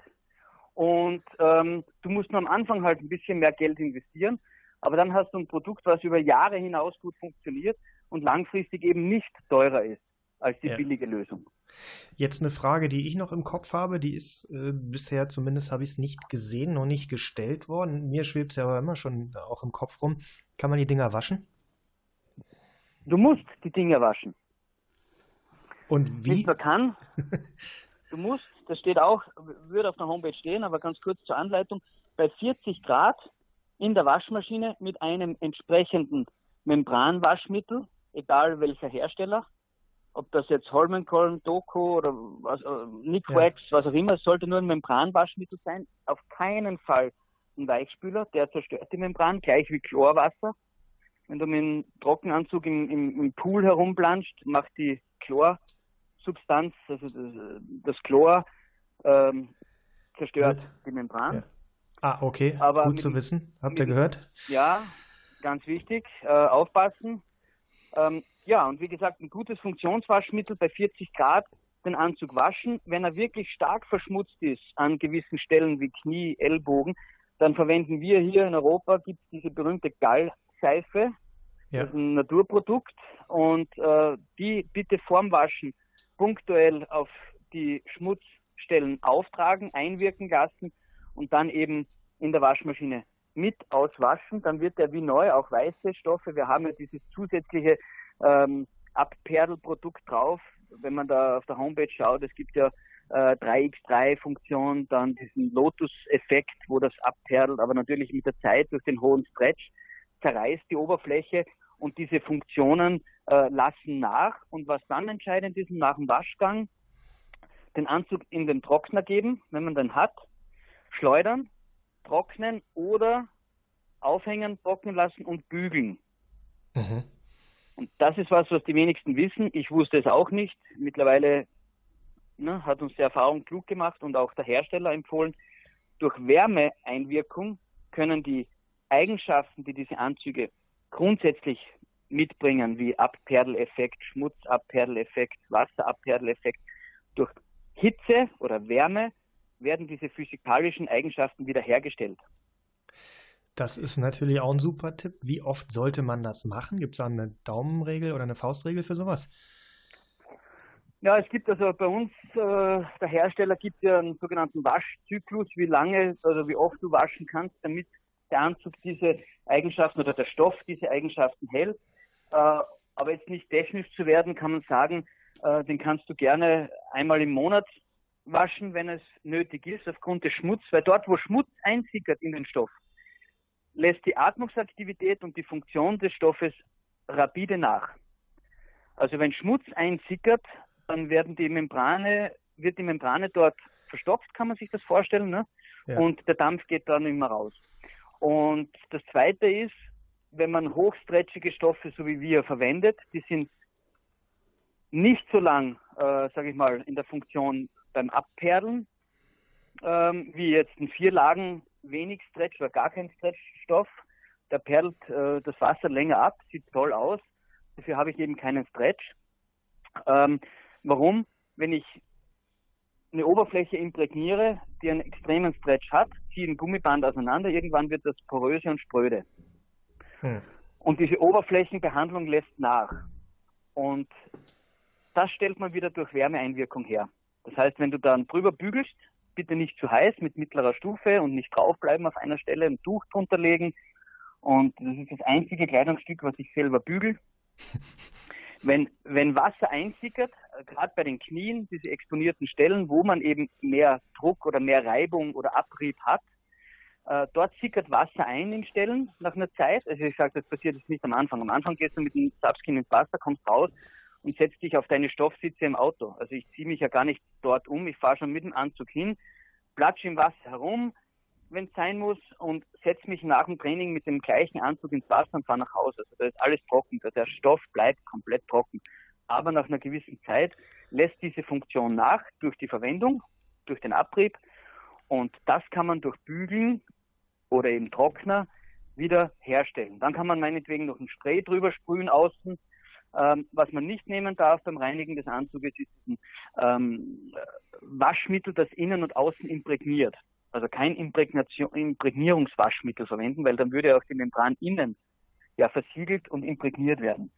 Und ähm, du musst nur am Anfang halt ein bisschen mehr Geld investieren, aber dann hast du ein Produkt, was über Jahre hinaus gut funktioniert und langfristig eben nicht teurer ist als die ja. billige Lösung. Jetzt eine Frage, die ich noch im Kopf habe, die ist äh, bisher zumindest habe ich es nicht gesehen, noch nicht gestellt worden. Mir schwebt es ja aber immer schon auch im Kopf rum. Kann man die Dinger waschen? Du musst die Dinger waschen. Und wie? Nicht nur kann. Du musst, das steht auch, würde auf der Homepage stehen, aber ganz kurz zur Anleitung, bei 40 Grad in der Waschmaschine mit einem entsprechenden Membranwaschmittel, egal welcher Hersteller, ob das jetzt Holmenkollen, Doku oder was, äh, Nick ja. Wax, was auch immer, es sollte nur ein Membranwaschmittel sein, auf keinen Fall ein Weichspüler, der zerstört die Membran, gleich wie Chlorwasser. Wenn du mit einem Trockenanzug im, im, im Pool herumplanscht, macht die Chlorsubstanz, also das, das Chlor, ähm, zerstört ja. die Membran. Ja. Ah, okay, Aber gut mit, zu wissen. Habt ihr gehört? Ja, ganz wichtig, äh, aufpassen. Ähm, ja, und wie gesagt, ein gutes Funktionswaschmittel bei 40 Grad den Anzug waschen. Wenn er wirklich stark verschmutzt ist an gewissen Stellen wie Knie, Ellbogen, dann verwenden wir hier in Europa, gibt es diese berühmte Gallseife. Ja. Das ist ein Naturprodukt und äh, die bitte vorm Waschen punktuell auf die Schmutzstellen auftragen, einwirken lassen und dann eben in der Waschmaschine mit auswaschen. Dann wird er wie neu, auch weiße Stoffe. Wir haben ja dieses zusätzliche ähm, Abperlprodukt drauf. Wenn man da auf der Homepage schaut, es gibt ja äh, 3x3-Funktion, dann diesen Lotus-Effekt, wo das abperlt, aber natürlich mit der Zeit durch den hohen Stretch zerreißt die Oberfläche und diese Funktionen äh, lassen nach. Und was dann entscheidend ist, nach dem Waschgang den Anzug in den Trockner geben, wenn man den hat, schleudern, trocknen oder aufhängen, trocknen lassen und bügeln. Mhm. Und das ist was, was die wenigsten wissen. Ich wusste es auch nicht. Mittlerweile ne, hat uns die Erfahrung klug gemacht und auch der Hersteller empfohlen. Durch Wärmeeinwirkung können die Eigenschaften, die diese Anzüge grundsätzlich mitbringen, wie Abperleffekt, Schmutzabperleffekt, Wasserabperleffekt, durch Hitze oder Wärme werden diese physikalischen Eigenschaften wiederhergestellt. Das ist natürlich auch ein super Tipp. Wie oft sollte man das machen? Gibt es da eine Daumenregel oder eine Faustregel für sowas? Ja, es gibt also bei uns, äh, der Hersteller gibt ja einen sogenannten Waschzyklus, wie lange, also wie oft du waschen kannst, damit der Anzug diese Eigenschaften oder der Stoff diese Eigenschaften hält. Äh, aber jetzt nicht technisch zu werden, kann man sagen, äh, den kannst du gerne einmal im Monat waschen, wenn es nötig ist, aufgrund des Schmutzes, weil dort, wo Schmutz einsickert in den Stoff, lässt die Atmungsaktivität und die Funktion des Stoffes rapide nach. Also wenn Schmutz einsickert, dann werden die Membrane, wird die Membrane dort verstopft, kann man sich das vorstellen, ne? Ja. und der Dampf geht dann immer raus. Und das Zweite ist, wenn man hochstretchige Stoffe, so wie wir, verwendet, die sind nicht so lang, äh, sage ich mal, in der Funktion beim Abperlen, ähm, wie jetzt ein vier Lagen wenig Stretch oder gar kein Stretchstoff. Der perlt äh, das Wasser länger ab, sieht toll aus. Dafür habe ich eben keinen Stretch. Ähm, Warum? Wenn ich eine Oberfläche imprägniere, die einen extremen Stretch hat, ziehe ein Gummiband auseinander, irgendwann wird das poröse und spröde. Hm. Und diese Oberflächenbehandlung lässt nach. Und das stellt man wieder durch Wärmeeinwirkung her. Das heißt, wenn du dann drüber bügelst, bitte nicht zu heiß mit mittlerer Stufe und nicht draufbleiben auf einer Stelle, ein Tuch drunter legen. Und das ist das einzige Kleidungsstück, was ich selber bügel. Wenn, wenn Wasser einsickert, gerade bei den Knien, diese exponierten Stellen, wo man eben mehr Druck oder mehr Reibung oder Abrieb hat, äh, dort sickert Wasser ein in Stellen nach einer Zeit. Also ich sage, das passiert jetzt nicht am Anfang. Am Anfang gehst du mit dem Subskin ins Wasser, kommst raus und setzt dich auf deine Stoffsitze im Auto. Also ich ziehe mich ja gar nicht dort um, ich fahre schon mit dem Anzug hin, platsche im Wasser herum, wenn es sein muss, und setze mich nach dem Training mit dem gleichen Anzug ins Wasser und fahre nach Hause. Also da ist alles trocken. Der Stoff bleibt komplett trocken. Aber nach einer gewissen Zeit lässt diese Funktion nach durch die Verwendung, durch den Abrieb. Und das kann man durch Bügeln oder eben Trockner wieder herstellen. Dann kann man meinetwegen noch ein Spray drüber sprühen außen. Ähm, was man nicht nehmen darf beim Reinigen des Anzuges ist ein ähm, Waschmittel, das innen und außen imprägniert also kein Imprägnierungswaschmittel verwenden, weil dann würde auch die Membran innen ja versiegelt und imprägniert werden.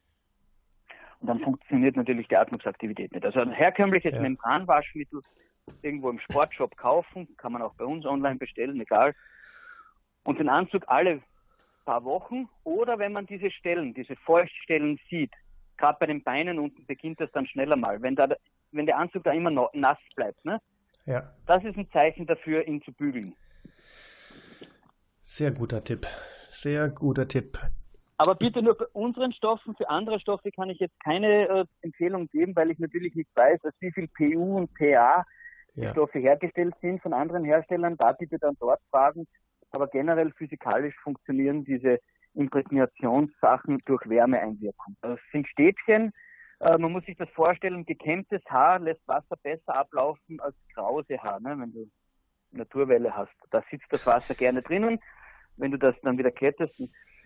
Und dann funktioniert natürlich die Atmungsaktivität nicht. Also ein herkömmliches ja. Membranwaschmittel irgendwo im Sportshop kaufen, kann man auch bei uns online bestellen, egal. Und den Anzug alle paar Wochen oder wenn man diese Stellen, diese Feuchtstellen sieht, gerade bei den Beinen unten beginnt das dann schneller mal. Wenn, da, wenn der Anzug da immer nass bleibt, ne? Ja. Das ist ein Zeichen dafür, ihn zu bügeln. Sehr guter Tipp. Sehr guter Tipp. Aber bitte nur bei unseren Stoffen, für andere Stoffe kann ich jetzt keine äh, Empfehlung geben, weil ich natürlich nicht weiß, aus wie viel PU und PA ja. Stoffe hergestellt sind von anderen Herstellern. Da bitte dann dort fragen. Aber generell physikalisch funktionieren diese Imprägnationssachen durch Wärmeeinwirkung. Das sind Stäbchen, äh, man muss sich das vorstellen, gekämmtes Haar lässt Wasser besser ablaufen als krause Haar, ne? wenn du Naturwelle hast. Da sitzt das Wasser gerne drinnen, wenn du das dann wieder kettest.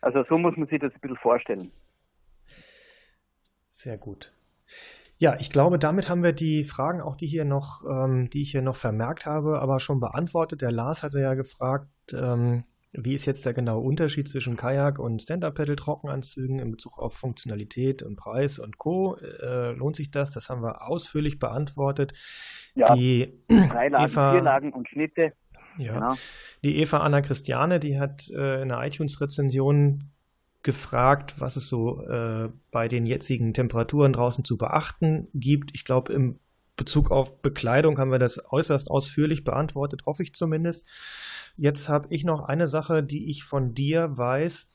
Also so muss man sich das ein bisschen vorstellen. Sehr gut. Ja, ich glaube, damit haben wir die Fragen, auch die hier noch, ähm, die ich hier noch vermerkt habe, aber schon beantwortet. Der Lars hatte ja gefragt, ähm, wie ist jetzt der genaue Unterschied zwischen Kajak und Stand-Up-Pedal-Trockenanzügen in Bezug auf Funktionalität und Preis und Co. Äh, lohnt sich das? Das haben wir ausführlich beantwortet. Ja, die drei Lagen, Eva, vier Lagen und Schnitte. Ja, genau. die Eva Anna Christiane, die hat äh, in der iTunes-Rezension gefragt, was es so äh, bei den jetzigen Temperaturen draußen zu beachten gibt. Ich glaube, im Bezug auf Bekleidung haben wir das äußerst ausführlich beantwortet, hoffe ich zumindest. Jetzt habe ich noch eine Sache, die ich von dir weiß,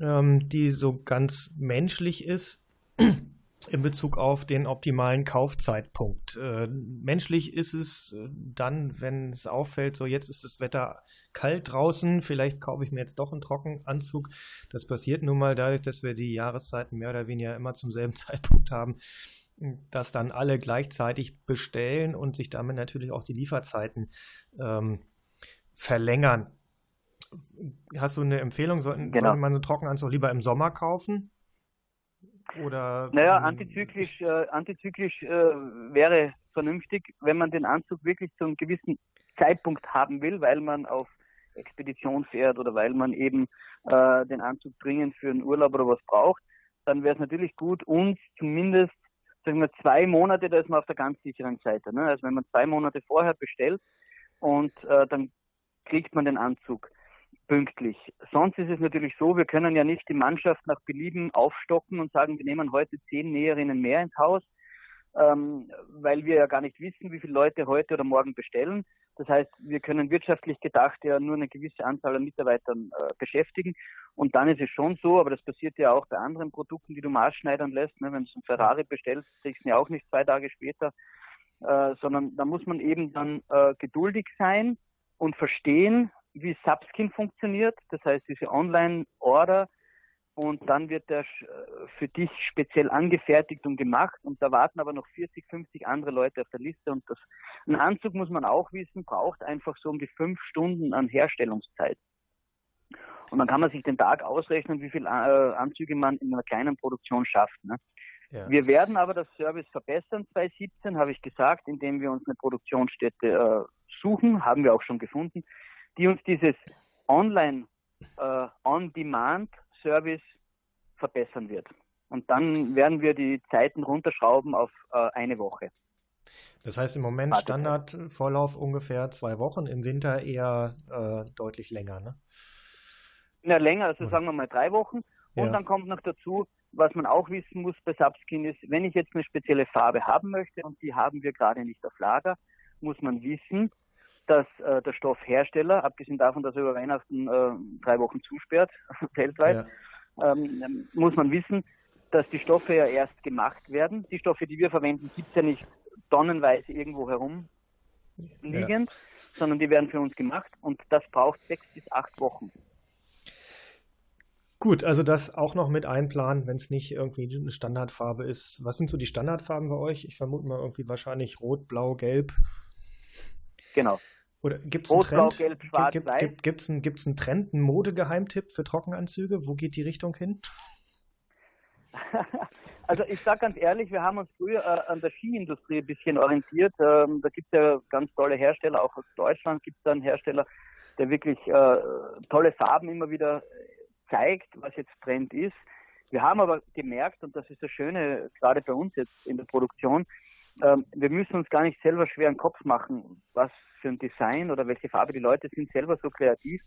ähm, die so ganz menschlich ist in Bezug auf den optimalen Kaufzeitpunkt. Äh, menschlich ist es äh, dann, wenn es auffällt, so jetzt ist das Wetter kalt draußen, vielleicht kaufe ich mir jetzt doch einen Trockenanzug. Das passiert nun mal dadurch, dass wir die Jahreszeiten mehr oder weniger immer zum selben Zeitpunkt haben dass dann alle gleichzeitig bestellen und sich damit natürlich auch die Lieferzeiten ähm, verlängern. Hast du eine Empfehlung? Sollten, genau. sollte man einen Trockenanzug lieber im Sommer kaufen? Oder, naja, antizyklisch, äh, antizyklisch äh, wäre vernünftig, wenn man den Anzug wirklich zu einem gewissen Zeitpunkt haben will, weil man auf Expedition fährt oder weil man eben äh, den Anzug dringend für einen Urlaub oder was braucht, dann wäre es natürlich gut, uns zumindest wir zwei Monate, da ist man auf der ganz sicheren Seite. Ne? Also wenn man zwei Monate vorher bestellt und äh, dann kriegt man den Anzug pünktlich. Sonst ist es natürlich so, wir können ja nicht die Mannschaft nach Belieben aufstocken und sagen, wir nehmen heute zehn Näherinnen mehr ins Haus, ähm, weil wir ja gar nicht wissen, wie viele Leute heute oder morgen bestellen. Das heißt, wir können wirtschaftlich gedacht ja nur eine gewisse Anzahl an Mitarbeitern äh, beschäftigen. Und dann ist es schon so, aber das passiert ja auch bei anderen Produkten, die du maßschneidern lässt. Ne? Wenn du ein Ferrari bestellst, kriegst du ja auch nicht zwei Tage später, äh, sondern da muss man eben dann äh, geduldig sein und verstehen, wie Subskin funktioniert. Das heißt, diese Online-Order und dann wird der für dich speziell angefertigt und gemacht und da warten aber noch 40, 50 andere Leute auf der Liste und das, ein Anzug muss man auch wissen, braucht einfach so um die fünf Stunden an Herstellungszeit. Und dann kann man sich den Tag ausrechnen, wie viele äh, Anzüge man in einer kleinen Produktion schafft. Ne? Ja. Wir werden aber das Service verbessern 2017, habe ich gesagt, indem wir uns eine Produktionsstätte äh, suchen, haben wir auch schon gefunden, die uns dieses Online äh, On-Demand Service verbessern wird. Und dann werden wir die Zeiten runterschrauben auf äh, eine Woche. Das heißt im Moment Standardvorlauf ungefähr zwei Wochen, im Winter eher äh, deutlich länger, ne? Ja, länger, also sagen wir mal drei Wochen. Und ja. dann kommt noch dazu, was man auch wissen muss bei Subskin ist, wenn ich jetzt eine spezielle Farbe haben möchte und die haben wir gerade nicht auf Lager, muss man wissen, dass äh, der Stoffhersteller, abgesehen davon, dass er über Weihnachten äh, drei Wochen zusperrt, weltweit, ja. ähm, muss man wissen, dass die Stoffe ja erst gemacht werden. Die Stoffe, die wir verwenden, gibt es ja nicht tonnenweise irgendwo herum liegend, ja. sondern die werden für uns gemacht und das braucht sechs bis acht Wochen. Gut, also das auch noch mit einplanen, wenn es nicht irgendwie eine Standardfarbe ist. Was sind so die Standardfarben bei euch? Ich vermute mal irgendwie wahrscheinlich rot, blau, gelb. Genau. Oder gibt es einen Trend? Gelb, schwarz, gibt, gibt, gibt's einen, gibt's einen Trend, einen Modegeheimtipp für Trockenanzüge? Wo geht die Richtung hin? Also ich sage ganz ehrlich, wir haben uns früher äh, an der Skiindustrie ein bisschen orientiert. Ähm, da gibt es ja ganz tolle Hersteller, auch aus Deutschland gibt es da einen Hersteller, der wirklich äh, tolle Farben immer wieder zeigt, was jetzt Trend ist. Wir haben aber gemerkt, und das ist das Schöne, gerade bei uns jetzt in der Produktion, ähm, wir müssen uns gar nicht selber schwer einen Kopf machen, was für ein Design oder welche Farbe die Leute sind selber so kreativ.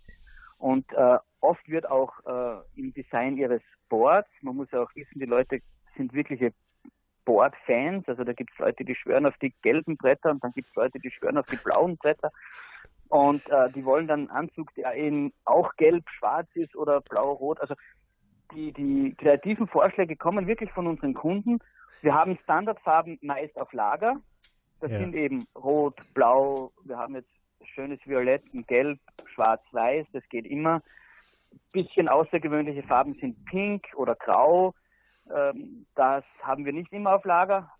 Und äh, oft wird auch äh, im Design ihres Boards, man muss ja auch wissen, die Leute sind wirkliche Board-Fans. Also da gibt es Leute, die schwören auf die gelben Bretter und dann gibt es Leute, die schwören auf die blauen Bretter. Und äh, die wollen dann einen Anzug, der eben auch gelb, schwarz ist oder blau-rot. Also die, die kreativen Vorschläge kommen wirklich von unseren Kunden. Wir haben Standardfarben meist auf Lager. Das ja. sind eben rot, blau, wir haben jetzt schönes Violett und Gelb, Schwarz, Weiß, das geht immer. Bisschen außergewöhnliche Farben sind Pink oder Grau. Ähm, das haben wir nicht immer auf Lager.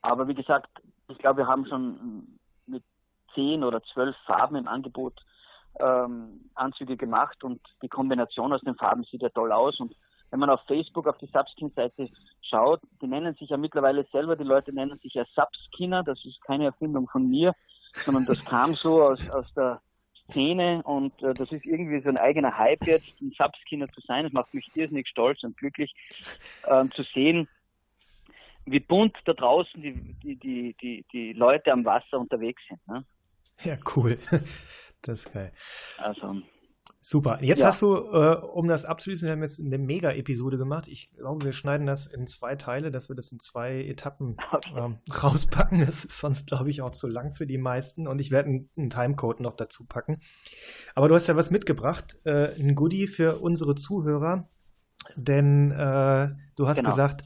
Aber wie gesagt, ich glaube, wir haben schon mit zehn oder zwölf Farben im Angebot ähm, Anzüge gemacht und die Kombination aus den Farben sieht ja toll aus. Und wenn man auf Facebook auf die Subskin-Seite schaut, die nennen sich ja mittlerweile selber, die Leute nennen sich ja Subskinner, das ist keine Erfindung von mir, sondern das kam so aus, aus der Szene und äh, das ist irgendwie so ein eigener Hype jetzt, ein Subskinner zu sein. Das macht mich irrsinnig stolz und glücklich ähm, zu sehen, wie bunt da draußen die, die, die, die, die Leute am Wasser unterwegs sind. Ne? Ja, cool. Das ist geil. Also, Super. Jetzt Ja. hast du, äh, um das abzuschließen, wir haben jetzt eine Mega-Episode gemacht. Ich glaube, wir schneiden das in zwei Teile, dass wir das in zwei Etappen Okay. ähm, rauspacken. Das ist sonst, glaube ich, auch zu lang für die meisten. Und ich werde einen, einen Timecode noch dazu packen. Aber du hast ja was mitgebracht, äh, ein Goodie für unsere Zuhörer. Denn äh, du hast Genau. gesagt,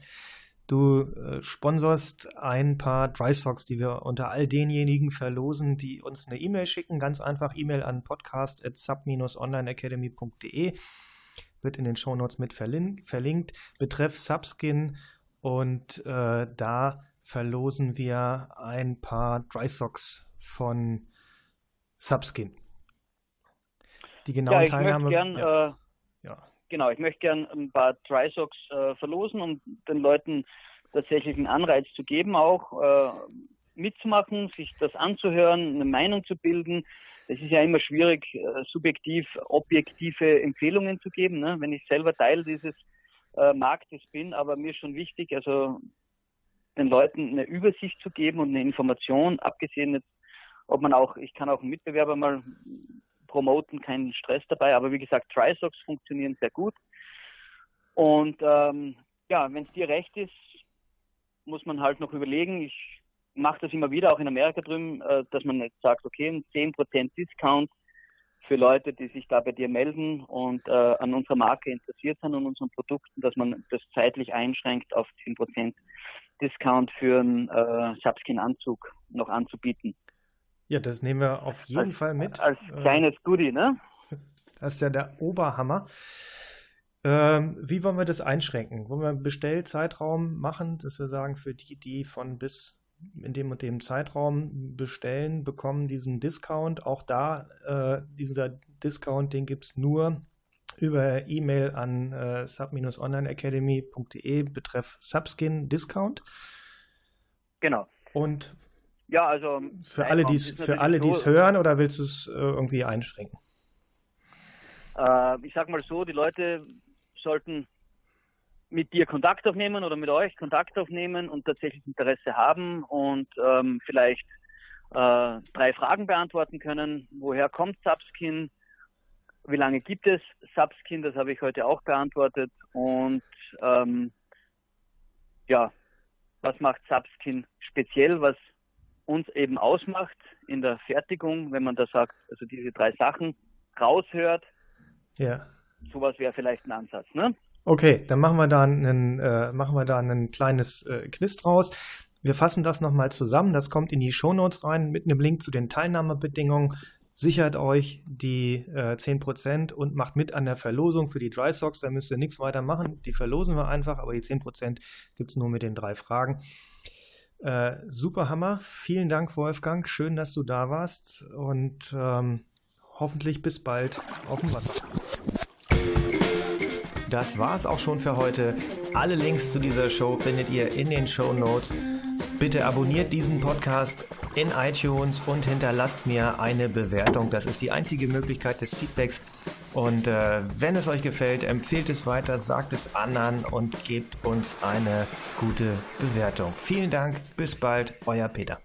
du äh, sponsorst ein paar Dry Socks, die wir unter all denjenigen verlosen, die uns eine E-Mail schicken. Ganz einfach E-Mail an podcast.sub-onlineacademy.de. Wird in den Shownotes mit verlin verlinkt. Betreff Subskin und äh, da verlosen wir ein paar Dry Socks von Subskin. Die genauen ja, Teilnahme. gern, ja, äh. Genau, ich möchte gern ein paar Dry Socks äh, verlosen, um den Leuten tatsächlich einen Anreiz zu geben, auch äh, mitzumachen, sich das anzuhören, eine Meinung zu bilden. Es ist ja immer schwierig, äh, subjektiv objektive Empfehlungen zu geben, ne? wenn ich selber Teil dieses äh, Marktes bin, aber mir ist schon wichtig, also den Leuten eine Übersicht zu geben und eine Information, abgesehen ob man auch, ich kann auch einen Mitbewerber mal promoten, keinen Stress dabei, aber wie gesagt, Trisocks funktionieren sehr gut. Und ähm, ja, wenn es dir recht ist, muss man halt noch überlegen. Ich mache das immer wieder, auch in Amerika drüben, äh, dass man jetzt sagt, okay, ein 10% Discount für Leute, die sich da bei dir melden und äh, an unserer Marke interessiert sind und unseren Produkten, dass man das zeitlich einschränkt auf 10% Discount für einen äh, Subskin-Anzug noch anzubieten. Ja, das nehmen wir auf jeden als, Fall mit. Als Äh, kleines Goodie, ne? Das ist ja der Oberhammer. Ähm, wie wollen wir das einschränken? Wollen wir einen Bestellzeitraum machen, dass wir sagen, für die, die von bis in dem und dem Zeitraum bestellen, bekommen diesen Discount. Auch da, äh, dieser Discount, den gibt es nur über E-Mail an äh, sub-onlineacademy.de betreff Subskin Discount. Genau. Und Ja, also für alle, die es für natürlich alle, die es so, hören, oder willst du es äh, irgendwie einschränken? Äh, ich sag mal so, die Leute sollten mit dir Kontakt aufnehmen oder mit euch Kontakt aufnehmen und tatsächlich Interesse haben und ähm, vielleicht äh, drei Fragen beantworten können. Woher kommt Subskin? Wie lange gibt es Subskin? Das habe ich heute auch beantwortet. Und ähm, ja, was macht Subskin speziell? Was uns eben ausmacht in der Fertigung, wenn man da sagt, also diese drei Sachen raushört, Ja. sowas wäre vielleicht ein Ansatz, ne? Okay, dann machen wir da einen, äh, machen wir da ein kleines äh, Quiz draus. Wir fassen das nochmal zusammen. Das kommt in die Shownotes rein mit einem Link zu den Teilnahmebedingungen. Sichert euch die äh, 10% und macht mit an der Verlosung für die Dry Socks. Da müsst ihr nichts weiter machen. Die verlosen wir einfach, aber die 10% gibt es nur mit den drei Fragen. Äh, super Hammer. Vielen Dank, Wolfgang. Schön, dass du da warst und ähm, hoffentlich bis bald auf dem Wasser. Das war es auch schon für heute. Alle Links zu dieser Show findet ihr in den Show Notes. Bitte abonniert diesen Podcast in iTunes und hinterlasst mir eine Bewertung. Das ist die einzige Möglichkeit des Feedbacks. Und äh, wenn es euch gefällt, empfehlt es weiter, sagt es anderen und gebt uns eine gute Bewertung. Vielen Dank, bis bald, euer Peter.